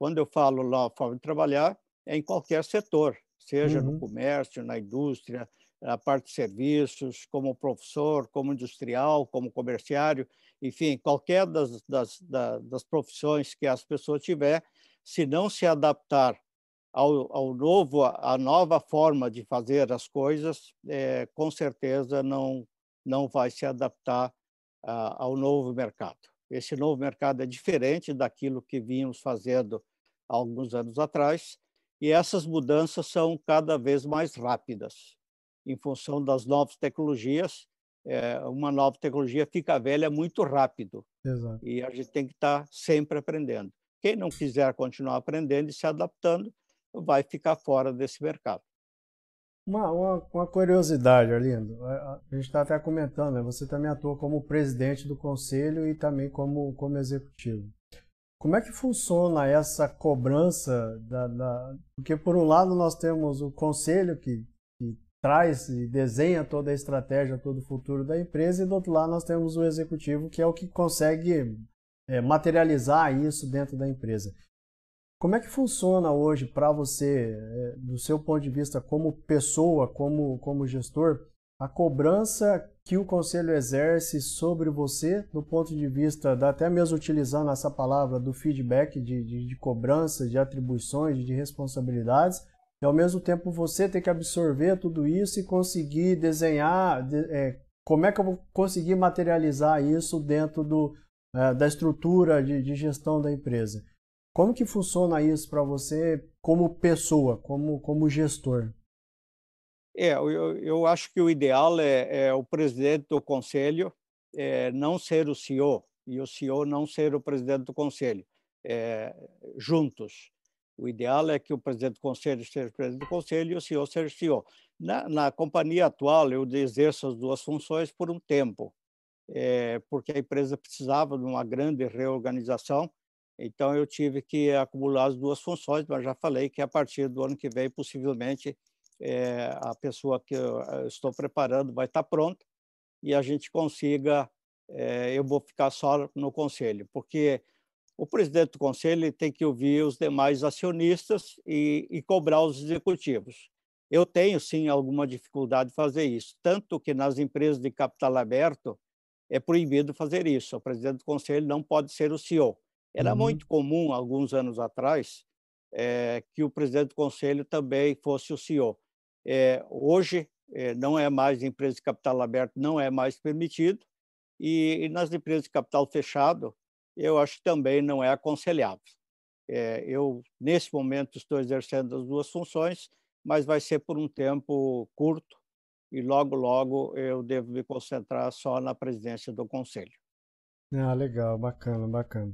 C: Quando eu falo lá forma de trabalhar, é em qualquer setor, seja uhum. no comércio, na indústria, na parte de serviços, como professor, como industrial, como comerciário, enfim, qualquer das, das, das profissões que as pessoas tiver, se não se adaptar ao, ao novo, à nova forma de fazer as coisas, é, com certeza não, não vai se adaptar a, ao novo mercado. Esse novo mercado é diferente daquilo que vínhamos fazendo há alguns anos atrás, e essas mudanças são cada vez mais rápidas, em função das novas tecnologias. É, uma nova tecnologia fica velha muito rápido, Exato. e a gente tem que estar sempre aprendendo. Quem não quiser continuar aprendendo e se adaptando, vai ficar fora desse mercado.
A: Uma, uma, uma curiosidade, Arlindo, a gente está até comentando, né? você também atua como presidente do conselho e também como, como executivo. Como é que funciona essa cobrança? Da, da... Porque, por um lado, nós temos o conselho que traz e desenha toda a estratégia, todo o futuro da empresa, e do outro lado nós temos o executivo, que é o que consegue é, materializar isso dentro da empresa. Como é que funciona hoje para você, é, do seu ponto de vista como pessoa, como, como gestor, a cobrança que o conselho exerce sobre você, do ponto de vista, da, até mesmo utilizando essa palavra do feedback de, de, de cobrança, de atribuições, de responsabilidades, e ao mesmo tempo você tem que absorver tudo isso e conseguir desenhar de, é, como é que eu vou conseguir materializar isso dentro do, é, da estrutura de, de, gestão da empresa. Como que funciona isso para você como pessoa, como, como gestor?
C: É, eu, eu acho que o ideal é, é o presidente do conselho é, não ser o CEO e o CEO não ser o presidente do conselho, é, juntos. O ideal é que o presidente do conselho seja presidente do conselho e o CEO seja CEO. Na, na companhia atual, eu exerço as duas funções por um tempo, é, porque a empresa precisava de uma grande reorganização, então eu tive que acumular as duas funções, mas já falei que a partir do ano que vem, possivelmente, é, a pessoa que eu estou preparando vai estar pronta e a gente consiga, é, eu vou ficar só no conselho, porque o presidente do conselho tem que ouvir os demais acionistas e, e, cobrar os executivos. Eu tenho, sim, alguma dificuldade de fazer isso, tanto que nas empresas de capital aberto é proibido fazer isso. O presidente do conselho não pode ser o CEO. Era uhum. muito comum, alguns anos atrás, é, que o presidente do conselho também fosse o CEO. É, hoje, é, não é mais empresa de capital aberto, não é mais permitido, e, e nas empresas de capital fechado, eu acho que também não é aconselhável. É, eu, nesse momento, estou exercendo as duas funções, mas vai ser por um tempo curto e logo, logo eu devo me concentrar só na presidência do conselho.
A: Ah, legal, bacana, bacana.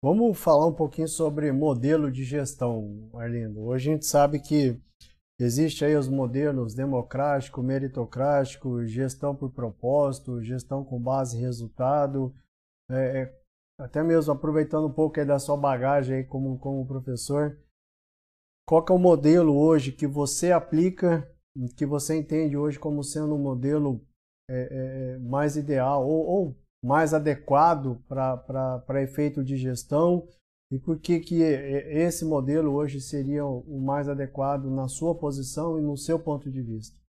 A: Vamos falar um pouquinho sobre modelo de gestão, Arlindo. Hoje a gente sabe que existe aí os modelos democrático, meritocrático, gestão por propósito, gestão com base em resultado. É, é até mesmo aproveitando um pouco da sua bagagem aí como, como professor, qual é o modelo hoje que você aplica, que você entende hoje como sendo um modelo é, é, é mais ideal ou, ou mais adequado para efeito de gestão e por que, que esse modelo hoje seria o mais adequado na sua posição e no seu ponto de vista?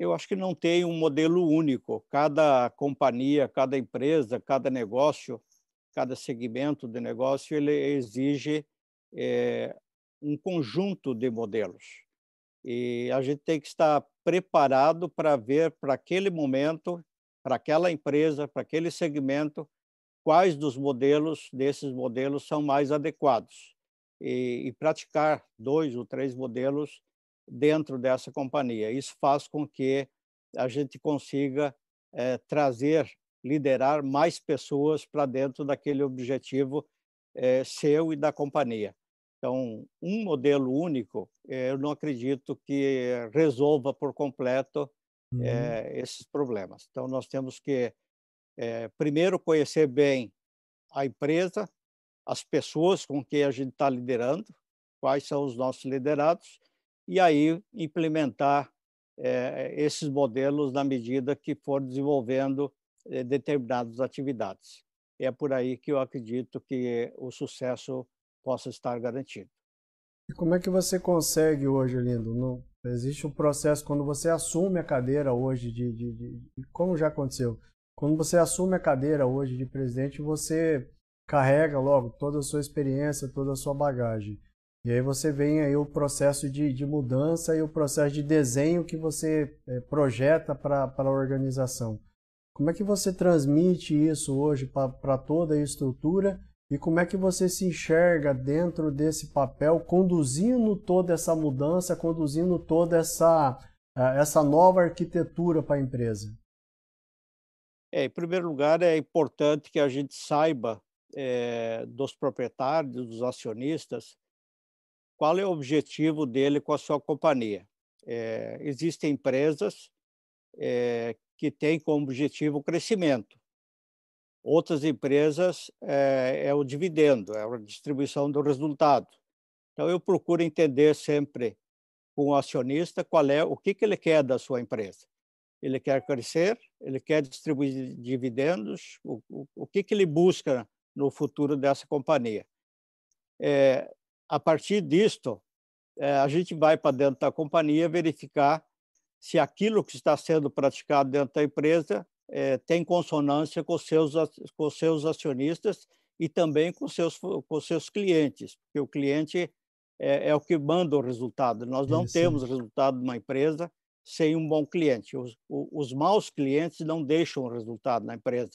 C: eu acho que não tem um modelo único. Cada companhia, cada empresa, cada negócio, cada segmento de negócio, ele exige é, um conjunto de modelos. E a gente tem que estar preparado para ver para aquele momento, para aquela empresa, para aquele segmento, quais dos modelos, desses modelos, são mais adequados. E, e praticar dois ou três modelos dentro dessa companhia. Isso faz com que a gente consiga é, trazer, liderar mais pessoas para dentro daquele objetivo é, seu e da companhia. Então, um modelo único, eu não acredito que resolva por completo uhum. é, esses problemas. Então, nós temos que, primeiro, conhecer bem a empresa, as pessoas com quem a gente está liderando, quais são os nossos liderados, e aí implementar é, esses modelos na medida que for desenvolvendo é, determinadas atividades. É por aí que eu acredito que o sucesso possa estar garantido.
A: E como é que você consegue hoje, Lindo? No, existe um processo quando você assume a cadeira hoje de, de, de, como já aconteceu, quando você assume a cadeira hoje de presidente, você carrega logo toda a sua experiência, toda a sua bagagem. E aí você vem aí o processo de, de mudança e o processo de desenho que você é, projeta para a organização. Como é que você transmite isso hoje para toda a estrutura e como é que você se enxerga dentro desse papel, conduzindo toda essa mudança, conduzindo toda essa, essa nova arquitetura para a empresa?
C: É, em primeiro lugar, é importante que a gente saiba é, dos proprietários, dos acionistas, qual é o objetivo dele com a sua companhia. É, existem empresas é, que têm como objetivo o crescimento. Outras empresas é, o dividendo, é a distribuição do resultado. Então, eu procuro entender sempre com o acionista qual é o que, que ele quer da sua empresa. Ele quer crescer, ele quer distribuir dividendos, o, o, o que, que ele busca no futuro dessa companhia. É, a partir disto, é, a gente vai para dentro da companhia verificar se aquilo que está sendo praticado dentro da empresa é, tem consonância com seus com seus acionistas e também com seus com seus clientes, porque o cliente é, é o que manda o resultado. Nós não Isso. temos resultado de uma empresa sem um bom cliente. Os, os maus clientes não deixam resultado na empresa.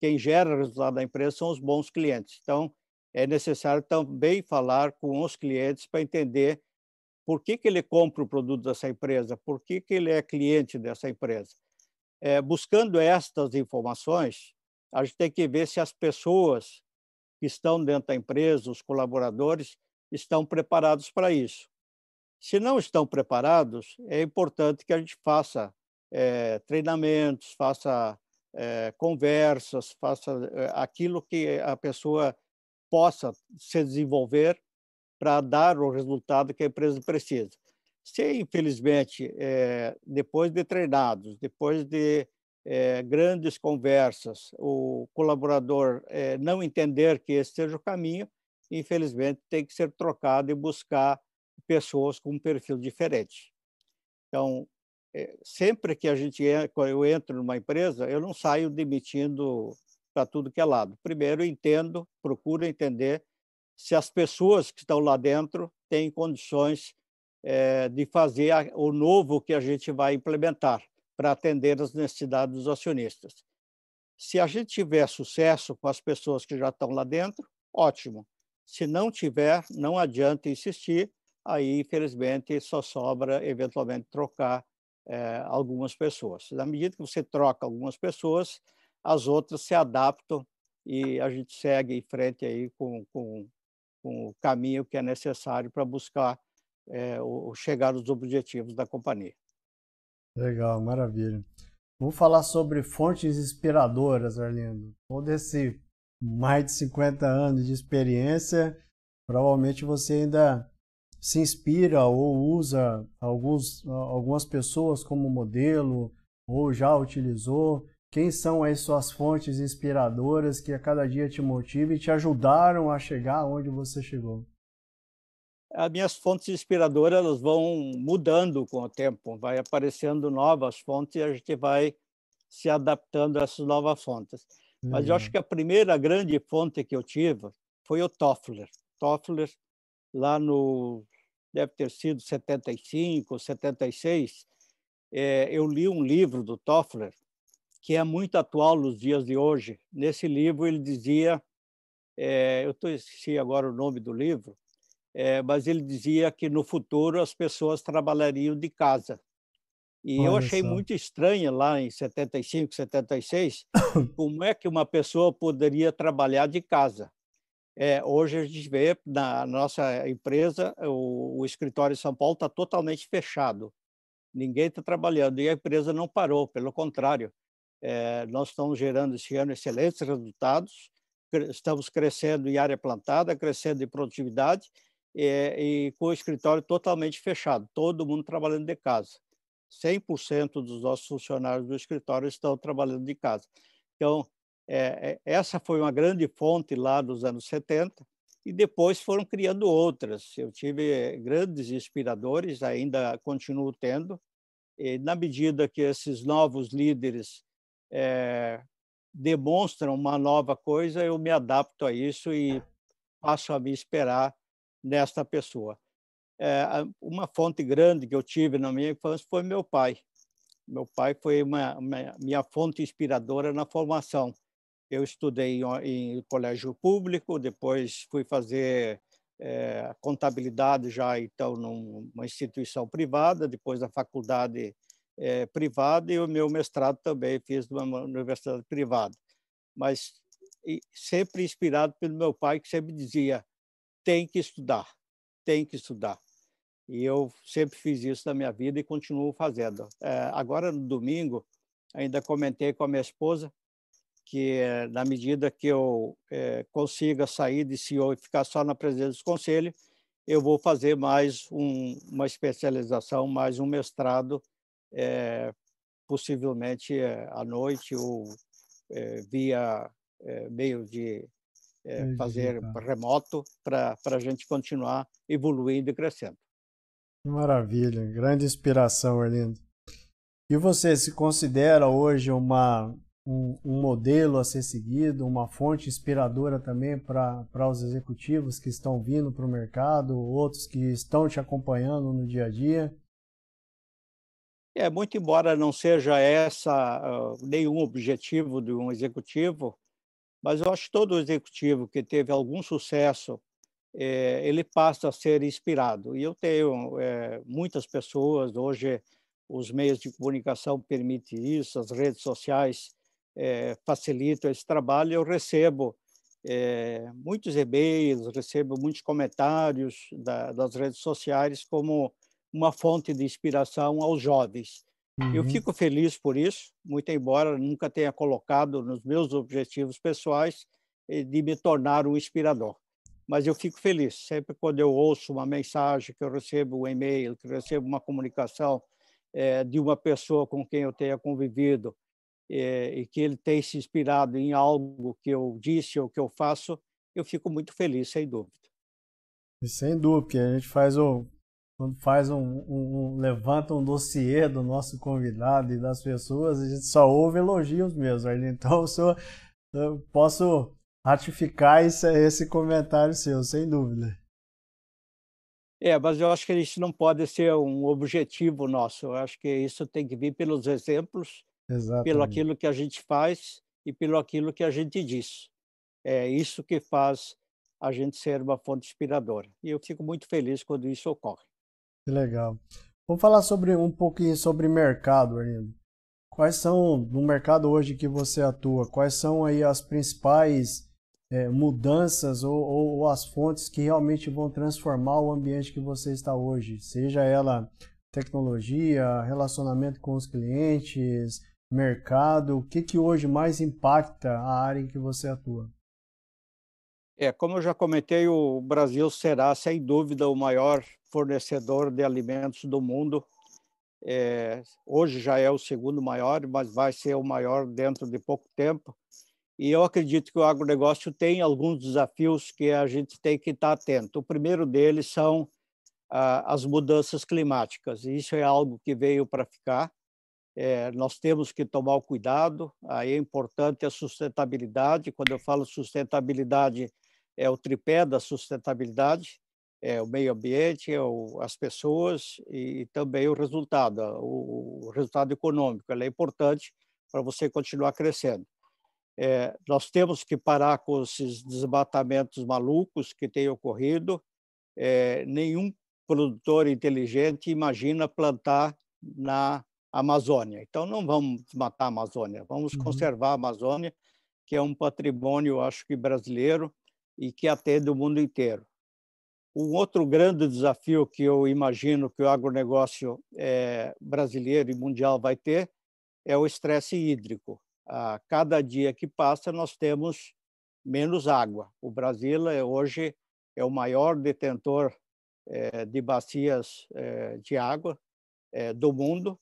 C: Quem gera resultado da empresa são os bons clientes. Então, é necessário também falar com os clientes para entender por que, que ele compra o produto dessa empresa, por que, que ele é cliente dessa empresa. É, buscando estas informações, a gente tem que ver se as pessoas que estão dentro da empresa, os colaboradores, estão preparados para isso. Se não estão preparados, é importante que a gente faça é, treinamentos, faça é, conversas, faça aquilo que a pessoa possa se desenvolver para dar o resultado que a empresa precisa. Se, infelizmente, é, depois de treinados, depois de é, grandes conversas, o colaborador é, não entender que esse seja o caminho, infelizmente tem que ser trocado e buscar pessoas com um perfil diferente. Então, sempre que a gente eu entro numa empresa, eu não saio demitindo para tudo que é lado. Primeiro, entendo, procuro entender se as pessoas que estão lá dentro têm condições é, de fazer a, o novo que a gente vai implementar para atender as necessidades dos acionistas. Se a gente tiver sucesso com as pessoas que já estão lá dentro, ótimo. Se não tiver, não adianta insistir, aí, infelizmente, só sobra, eventualmente, trocar é, algumas pessoas. Na medida que você troca algumas pessoas, as outras se adaptam e a gente segue em frente aí com, com com o caminho que é necessário para buscar é, o, chegar aos objetivos da companhia.
A: Legal, maravilha. Vamos falar sobre fontes inspiradoras, Arlindo. Todo esse mais de 50 anos de experiência, provavelmente você ainda se inspira ou usa alguns, algumas pessoas como modelo, ou já utilizou. Quem são as suas fontes inspiradoras que a cada dia te motivam e te ajudaram a chegar onde você chegou?
C: As minhas fontes inspiradoras elas vão mudando com o tempo, vai aparecendo novas fontes e a gente vai se adaptando a essas novas fontes. Mas eu acho que a primeira grande fonte que eu tive foi o Toffler. Toffler, lá no, deve ter sido 75, 76, é, eu li um livro do Toffler que é muito atual nos dias de hoje. Nesse livro ele dizia, é, eu esqueci agora o nome do livro, é, mas ele dizia que no futuro as pessoas trabalhariam de casa. E Olha eu achei só. muito estranho lá em 75, 76, como é que uma pessoa poderia trabalhar de casa. É, hoje a gente vê na nossa empresa, o, o escritório em São Paulo está totalmente fechado. Ninguém está trabalhando e a empresa não parou, pelo contrário. É, nós estamos gerando esse ano excelentes resultados, estamos crescendo em área plantada, crescendo em produtividade é, e com o escritório totalmente fechado, todo mundo trabalhando de casa. 100% dos nossos funcionários do escritório estão trabalhando de casa. Então, é, essa foi uma grande fonte lá dos anos 70 e depois foram criando outras. Eu tive grandes inspiradores, ainda continuo tendo, e na medida que esses novos líderes é, demonstram uma nova coisa, eu me adapto a isso e passo a me esperar nesta pessoa. É, uma fonte grande que eu tive na minha infância foi meu pai. Meu pai foi uma, uma minha fonte inspiradora na formação. Eu estudei em, em colégio público, depois fui fazer é, contabilidade já então numa instituição privada, depois da faculdade é, privada e o meu mestrado também fiz numa universidade privada. Mas sempre inspirado pelo meu pai, que sempre dizia: tem que estudar, tem que estudar. E eu sempre fiz isso na minha vida e continuo fazendo. É, agora, no domingo, ainda comentei com a minha esposa que, na medida que eu é, consiga sair de CEO e ficar só na presidência do conselho, eu vou fazer mais um, uma especialização, mais um mestrado, é, possivelmente é, à noite ou é, via meio de fazer tá. remoto, para a gente continuar evoluindo e crescendo.
A: Maravilha, grande inspiração, Arlindo. E você se considera hoje uma, um, um, modelo a ser seguido, uma fonte inspiradora também para os executivos que estão vindo para o mercado, outros que estão te acompanhando no dia a dia?
C: É, muito embora não seja essa uh, nenhum objetivo de um executivo, mas eu acho que todo executivo que teve algum sucesso, é, ele passa a ser inspirado. E eu tenho é, muitas pessoas, hoje os meios de comunicação permitem isso, as redes sociais é, facilitam esse trabalho. Eu recebo é, muitos e-mails, recebo muitos comentários da, das redes sociais como uma fonte de inspiração aos jovens. Uhum. Eu fico feliz por isso, muito embora nunca tenha colocado nos meus objetivos pessoais eh, de me tornar um inspirador. Mas eu fico feliz sempre quando eu ouço uma mensagem, que eu recebo um e-mail, que eu recebo uma comunicação é, de uma pessoa com quem eu tenha convivido é, e que ele tem se inspirado em algo que eu disse ou que eu faço, eu fico muito feliz, sem dúvida.
A: Sem dúvida, a gente faz o quando faz um, um, um, levanta um dossiê do nosso convidado e das pessoas, a gente só ouve elogios mesmo. Então, eu, sou, eu posso ratificar esse, esse comentário seu, sem dúvida.
C: É, mas eu acho que isso não pode ser um objetivo nosso. Eu acho que isso tem que vir pelos exemplos, Exatamente. pelo aquilo que a gente faz e pelo aquilo que a gente diz. É isso que faz a gente ser uma fonte inspiradora. E eu fico muito feliz quando isso ocorre.
A: Que legal. Vamos falar sobre um pouquinho sobre mercado, Arlindo. Quais são, no mercado hoje que você atua, quais são aí as principais é, mudanças ou, ou, ou, as fontes que realmente vão transformar o ambiente que você está hoje? Seja ela tecnologia, relacionamento com os clientes, mercado, o que, que hoje mais impacta a área em que você atua?
C: É, como eu já comentei, o Brasil será, sem dúvida, o maior fornecedor de alimentos do mundo. É, hoje já é o segundo maior, mas vai ser o maior dentro de pouco tempo. E eu acredito que o agronegócio tem alguns desafios que a gente tem que estar atento. O primeiro deles são ah, as mudanças climáticas. Isso é algo que veio para ficar. É, nós temos que tomar o cuidado. Aí é importante a sustentabilidade. Quando eu falo sustentabilidade, é o tripé da sustentabilidade é, o meio ambiente, é o, as pessoas e, também o resultado, o, o resultado econômico. Ele é importante para você continuar crescendo. É, nós temos que parar com esses desmatamentos malucos que têm ocorrido. É, nenhum produtor inteligente imagina plantar na Amazônia. Então, não vamos desmatar a Amazônia, vamos uhum. conservar a Amazônia, que é um patrimônio, acho que brasileiro, e que atende o mundo inteiro. Um outro grande desafio que eu imagino que o agronegócio é, brasileiro e mundial vai ter é o estresse hídrico. A cada dia que passa, nós temos menos água. O Brasil é, hoje é o maior detentor é, de bacias é, de água do mundo,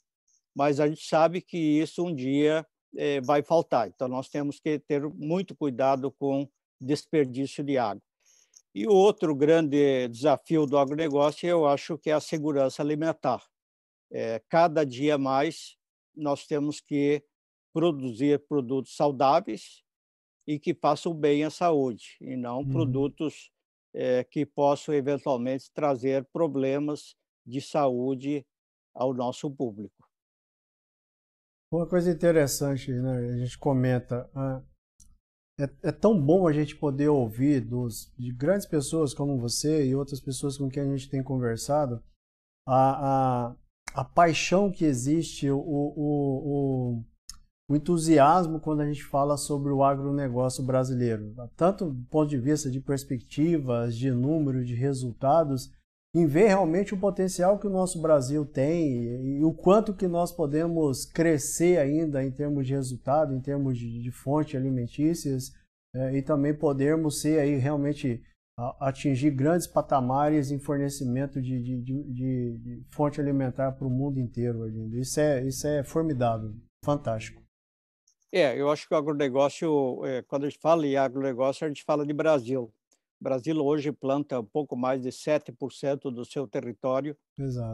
C: mas a gente sabe que isso um dia é, vai faltar. Então, nós temos que ter muito cuidado com desperdício de água. E o outro grande desafio do agronegócio, eu acho que é a segurança alimentar. É, cada dia mais nós temos que produzir produtos saudáveis e que façam bem à saúde, e não uhum. produtos é, que possam eventualmente trazer problemas de saúde ao nosso público.
A: Uma coisa interessante, né? A gente comenta, ah, é, é, tão bom a gente poder ouvir dos, de grandes pessoas como você e outras pessoas com quem a gente tem conversado a, a, a paixão que existe, o, o, o, o, entusiasmo quando a gente fala sobre o agronegócio brasileiro, tanto do ponto de vista de perspectivas, de número, de resultados, em ver realmente o potencial que o nosso Brasil tem e, o quanto que nós podemos crescer ainda em termos de resultado, em termos de, de fontes alimentícias é, e também podermos ser aí realmente atingir grandes patamares em fornecimento de, de, de, de fonte alimentar para o mundo inteiro. Isso é, isso é formidável, fantástico.
C: É, eu acho que o agronegócio, é, quando a gente fala em agronegócio, a gente fala de Brasil. O Brasil hoje planta um pouco mais de 7% do seu território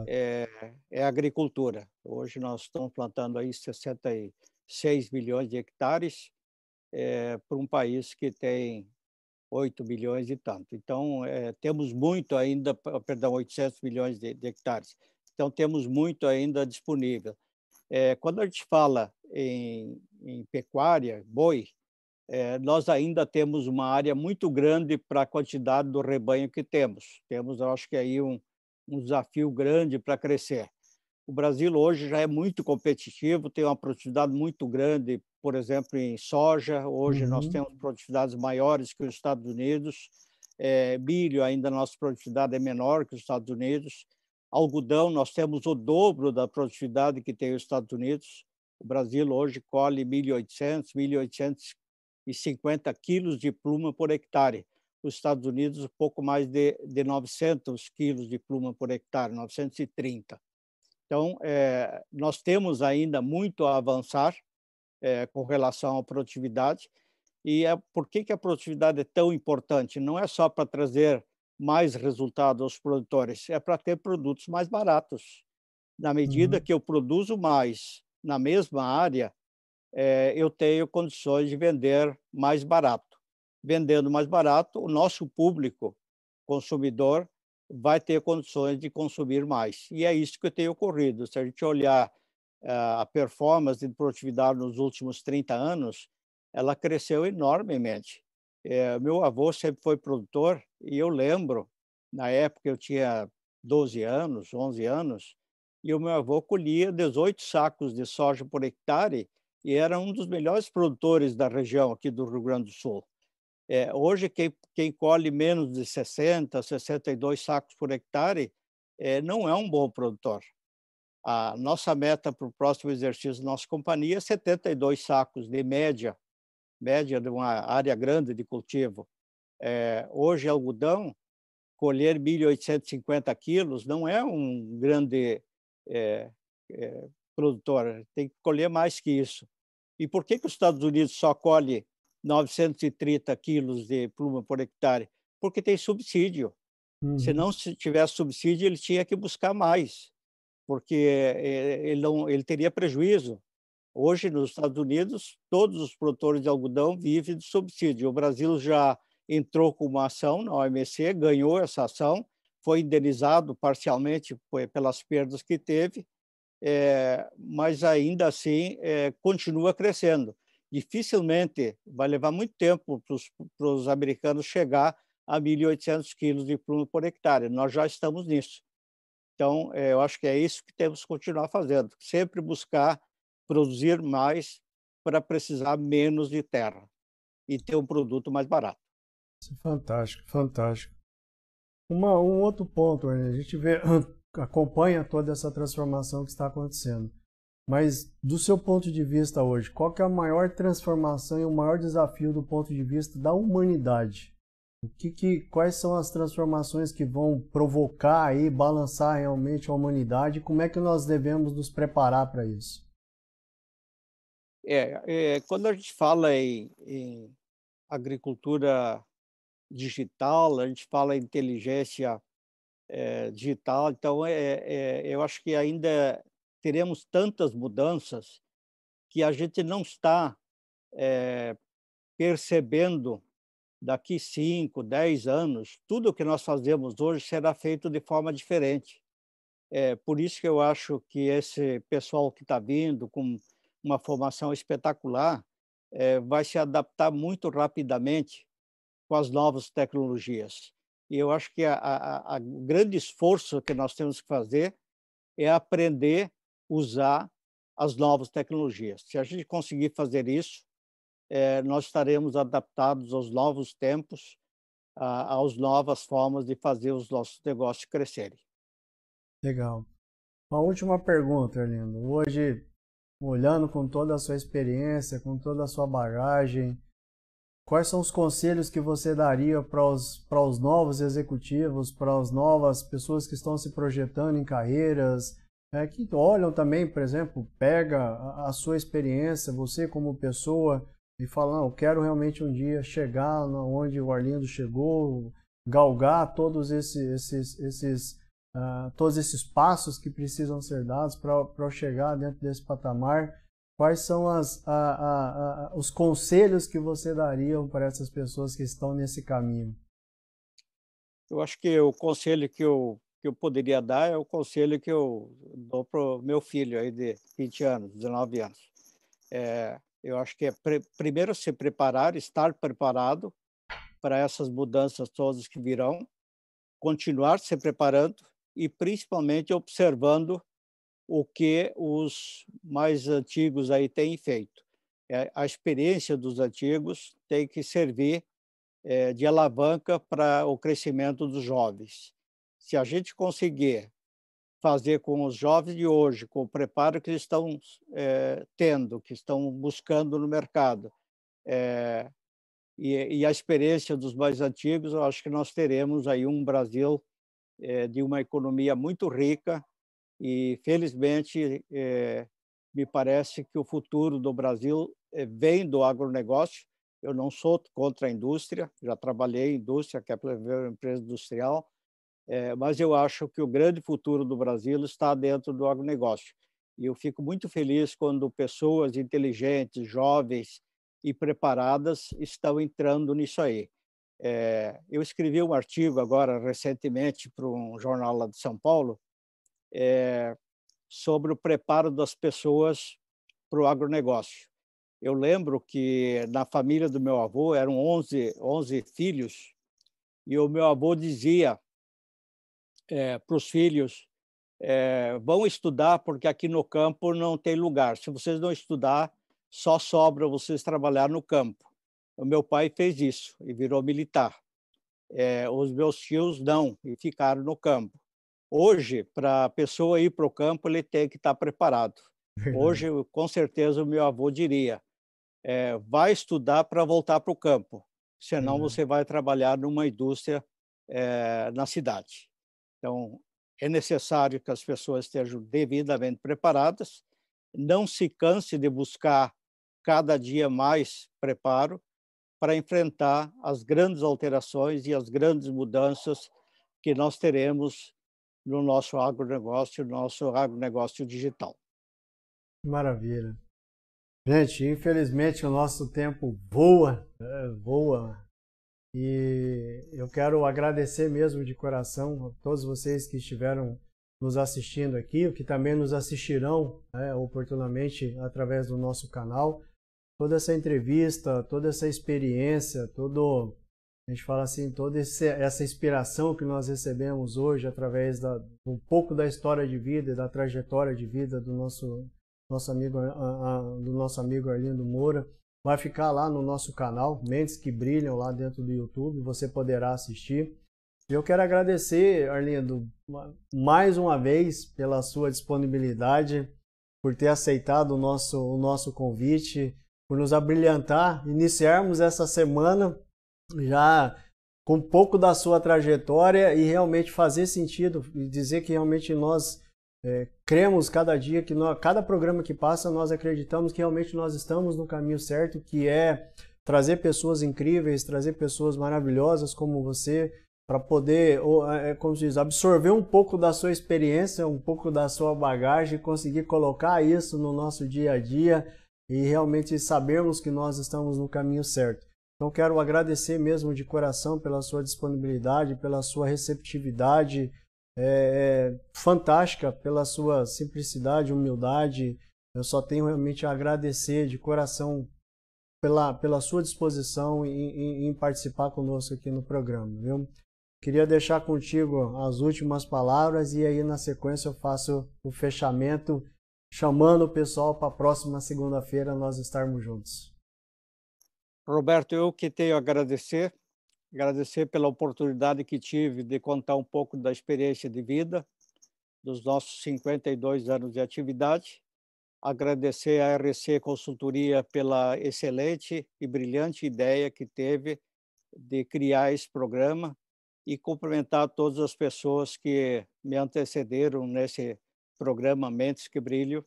C: é, é, agricultura. Hoje nós estamos plantando aí 66 milhões de hectares é, para um país que tem 8 milhões e tanto. Então, é, temos muito ainda, perdão, 800 milhões de, de, hectares. Então, temos muito ainda disponível. Quando a gente fala em, em pecuária, boi, é, nós ainda temos uma área muito grande para a quantidade do rebanho que temos. Temos, eu acho que aí um, um desafio grande para crescer. O Brasil hoje já é muito competitivo, tem uma produtividade muito grande, por exemplo, em soja. Hoje uhum. nós temos produtividades maiores que os Estados Unidos. É, milho, ainda a nossa produtividade é menor que os Estados Unidos. Algodão, nós temos o dobro da produtividade que tem os Estados Unidos. O Brasil hoje colhe 1.800, 1.800 e 50 quilos de pluma por hectare. Os Estados Unidos, um pouco mais de, de 900 quilos de pluma por hectare, 930. Então, é, nós temos ainda muito a avançar é, com relação à produtividade. E é, por que, que a produtividade é tão importante? Não é só para trazer mais resultado aos produtores, é para ter produtos mais baratos. Na medida uhum. que eu produzo mais na mesma área, é, eu tenho condições de vender mais barato. Vendendo mais barato, o nosso público consumidor vai ter condições de consumir mais. E é isso que tem ocorrido. Se a gente olhar eh, a performance de produtividade nos últimos 30 anos, ela cresceu enormemente. É, meu avô sempre foi produtor e eu lembro, na época eu tinha 12 anos, 11 anos, e o meu avô colhia 18 sacos de soja por hectare e era um dos melhores produtores da região aqui do Rio Grande do Sul. É, hoje, quem, quem, colhe menos de 60, 62 sacos por hectare é, não é um bom produtor. A nossa meta para o próximo exercício da nossa companhia é 72 sacos de média, média de uma área grande de cultivo. É, hoje, algodão, colher 1.850 quilos não é um grande é, é, produtor, tem que colher mais que isso. E por que, que os Estados Unidos só colhe 930 quilos de pluma por hectare? Porque tem subsídio. Uhum. Se não tivesse subsídio, ele tinha que buscar mais, porque eh, ele, não, ele teria prejuízo. Hoje, nos Estados Unidos, todos os produtores de algodão vivem de subsídio. O Brasil já entrou com uma ação na OMC, ganhou essa ação, foi indenizado parcialmente pelas perdas que teve, é, mas ainda assim é, continua crescendo. Dificilmente vai levar muito tempo para os americanos chegar a 1.800 quilos de pluma por hectare. Nós já estamos nisso. Então, é, eu acho que é isso que temos que continuar fazendo, sempre buscar produzir mais para precisar menos de terra e ter um produto mais barato.
A: Fantástico, fantástico. Uma, um outro ponto, a gente vê acompanha toda essa transformação que está acontecendo. Mas do seu ponto de vista hoje, qual é a maior transformação e o maior desafio do ponto de vista da humanidade? O que, que quais são as transformações que vão provocar e balançar realmente a humanidade? Como é que nós devemos nos preparar para isso?
C: É, é, quando a gente fala em, em agricultura digital, a gente fala em inteligência é, digital. Então, é, eu acho que ainda teremos tantas mudanças que a gente não está percebendo daqui 5, 10 anos, tudo o que nós fazemos hoje será feito de forma diferente. É por isso que eu acho que esse pessoal que está vindo com uma formação espetacular é, vai se adaptar muito rapidamente com as novas tecnologias. E eu acho que o grande esforço que nós temos que fazer é aprender a usar as novas tecnologias. Se a gente conseguir fazer isso, é, nós estaremos adaptados aos novos tempos, a, às novas formas de fazer os nossos negócios crescerem.
A: Legal. Uma última pergunta, Arlindo. Hoje, olhando com toda a sua experiência, com toda a sua bagagem, quais são os conselhos que você daria para os, para os novos executivos, para as novas pessoas que estão se projetando em carreiras, é, que olham também, por exemplo, pega a, a, sua experiência, você como pessoa, e fala, eu quero realmente um dia chegar onde o Arlindo chegou, galgar todos esses, esses, esses uh, todos esses passos que precisam ser dados para eu chegar dentro desse patamar quais são as, a, a, a, os conselhos que você daria para essas pessoas que estão nesse caminho?
C: Eu acho que o conselho que eu, que eu poderia dar é o conselho que eu dou para o meu filho aí de 20 anos, 19 anos. É, eu acho que é pre, primeiro se preparar, estar preparado para essas mudanças todas que virão, continuar se preparando e principalmente observando o que os mais antigos aí têm feito. É, a experiência dos antigos tem que servir é, de alavanca para o crescimento dos jovens. Se a gente conseguir fazer com os jovens de hoje, com o preparo que eles estão é, tendo, que estão buscando no mercado, é, e, e, a experiência dos mais antigos, eu acho que nós teremos aí um Brasil é, de uma economia muito rica, e, felizmente, é, me parece que o futuro do Brasil é, vem do agronegócio. Eu não sou contra a indústria, já trabalhei em indústria, que é uma empresa industrial, é, mas eu acho que o grande futuro do Brasil está dentro do agronegócio. E eu fico muito feliz quando pessoas inteligentes, jovens e preparadas estão entrando nisso aí. É, eu escrevi um artigo agora recentemente para um jornal lá de São Paulo é, sobre o preparo das pessoas para o agronegócio. Eu lembro que na família do meu avô eram 11, 11 filhos e o meu avô dizia é, para os filhos é, vão estudar porque aqui no campo não tem lugar. Se vocês não estudar, só sobra vocês trabalhar no campo. O meu pai fez isso e virou militar. É, os meus tios não e ficaram no campo. Hoje, para a pessoa ir para o campo, ele tem que estar tá preparado. Hoje, com certeza, o meu avô diria: é, vai estudar para voltar para o campo, senão uhum. você vai trabalhar numa indústria é, na cidade. Então, é necessário que as pessoas estejam devidamente preparadas, não se canse de buscar cada dia mais preparo para enfrentar as grandes alterações e as grandes mudanças que nós teremos no nosso agronegócio, no nosso agronegócio digital.
A: Maravilha. Gente, infelizmente o nosso tempo voa, é, voa. E eu quero agradecer mesmo de coração a todos vocês que estiveram nos assistindo aqui, que também nos assistirão né, oportunamente através do nosso canal. Toda essa entrevista, toda essa experiência, todo a gente fala assim, toda essa inspiração que nós recebemos hoje através da, um pouco da história de vida e da trajetória de vida do nosso, nosso amigo, do nosso amigo Arlindo Moura, vai ficar lá no nosso canal, Mentes que Brilham, lá dentro do YouTube, você poderá assistir. Eu quero agradecer, Arlindo, mais uma vez pela sua disponibilidade, por ter aceitado o nosso, o nosso convite, por nos abrilhantar, iniciarmos essa semana já com um pouco da sua trajetória e realmente fazer sentido e dizer que realmente nós é, cremos cada dia que nós, cada programa que passa nós acreditamos que realmente nós estamos no caminho certo que é trazer pessoas incríveis trazer pessoas maravilhosas como você para poder é, como se diz absorver um pouco da sua experiência um pouco da sua bagagem conseguir colocar isso no nosso dia a dia e realmente sabermos que nós estamos no caminho certo então, quero agradecer mesmo de coração pela sua disponibilidade, pela sua receptividade é, é, fantástica, pela sua simplicidade, humildade. Eu só tenho realmente a agradecer de coração pela, pela sua disposição em, em, em participar conosco aqui no programa, viu? Queria deixar contigo as últimas palavras e aí na sequência eu faço o fechamento chamando o pessoal para a próxima segunda-feira nós estarmos juntos.
C: Roberto, eu que tenho a agradecer, agradecer pela oportunidade que tive de contar um pouco da experiência de vida, dos nossos 52 anos de atividade. agradecer à RC Consultoria pela excelente e brilhante ideia que teve de criar esse programa e cumprimentar todas as pessoas que me antecederam nesse programa Mentes que Brilham.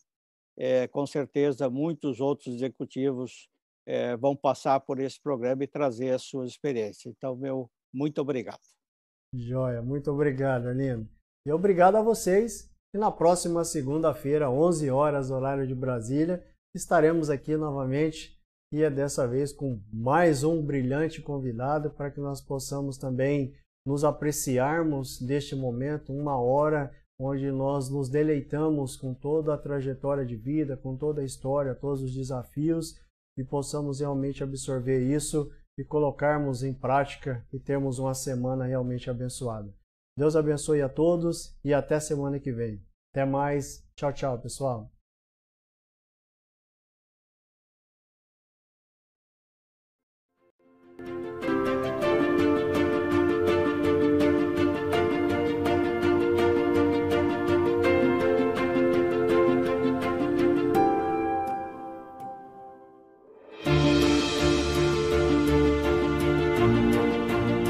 C: É, com certeza, muitos outros executivos é, vão passar por esse programa e trazer as suas experiências. Então, meu muito obrigado.
A: Joia, muito obrigado, Arlindo. E obrigado a vocês e na próxima segunda-feira, 11 horas, horário de Brasília, estaremos aqui novamente e é dessa vez com mais um brilhante convidado para que nós possamos também nos apreciarmos deste momento, uma hora onde nós nos deleitamos com toda a trajetória de vida, com toda a história, todos os desafios e possamos realmente absorver isso e colocarmos em prática e termos uma semana realmente abençoada. Deus abençoe a todos e até semana que vem. Até mais. Tchau, tchau, pessoal.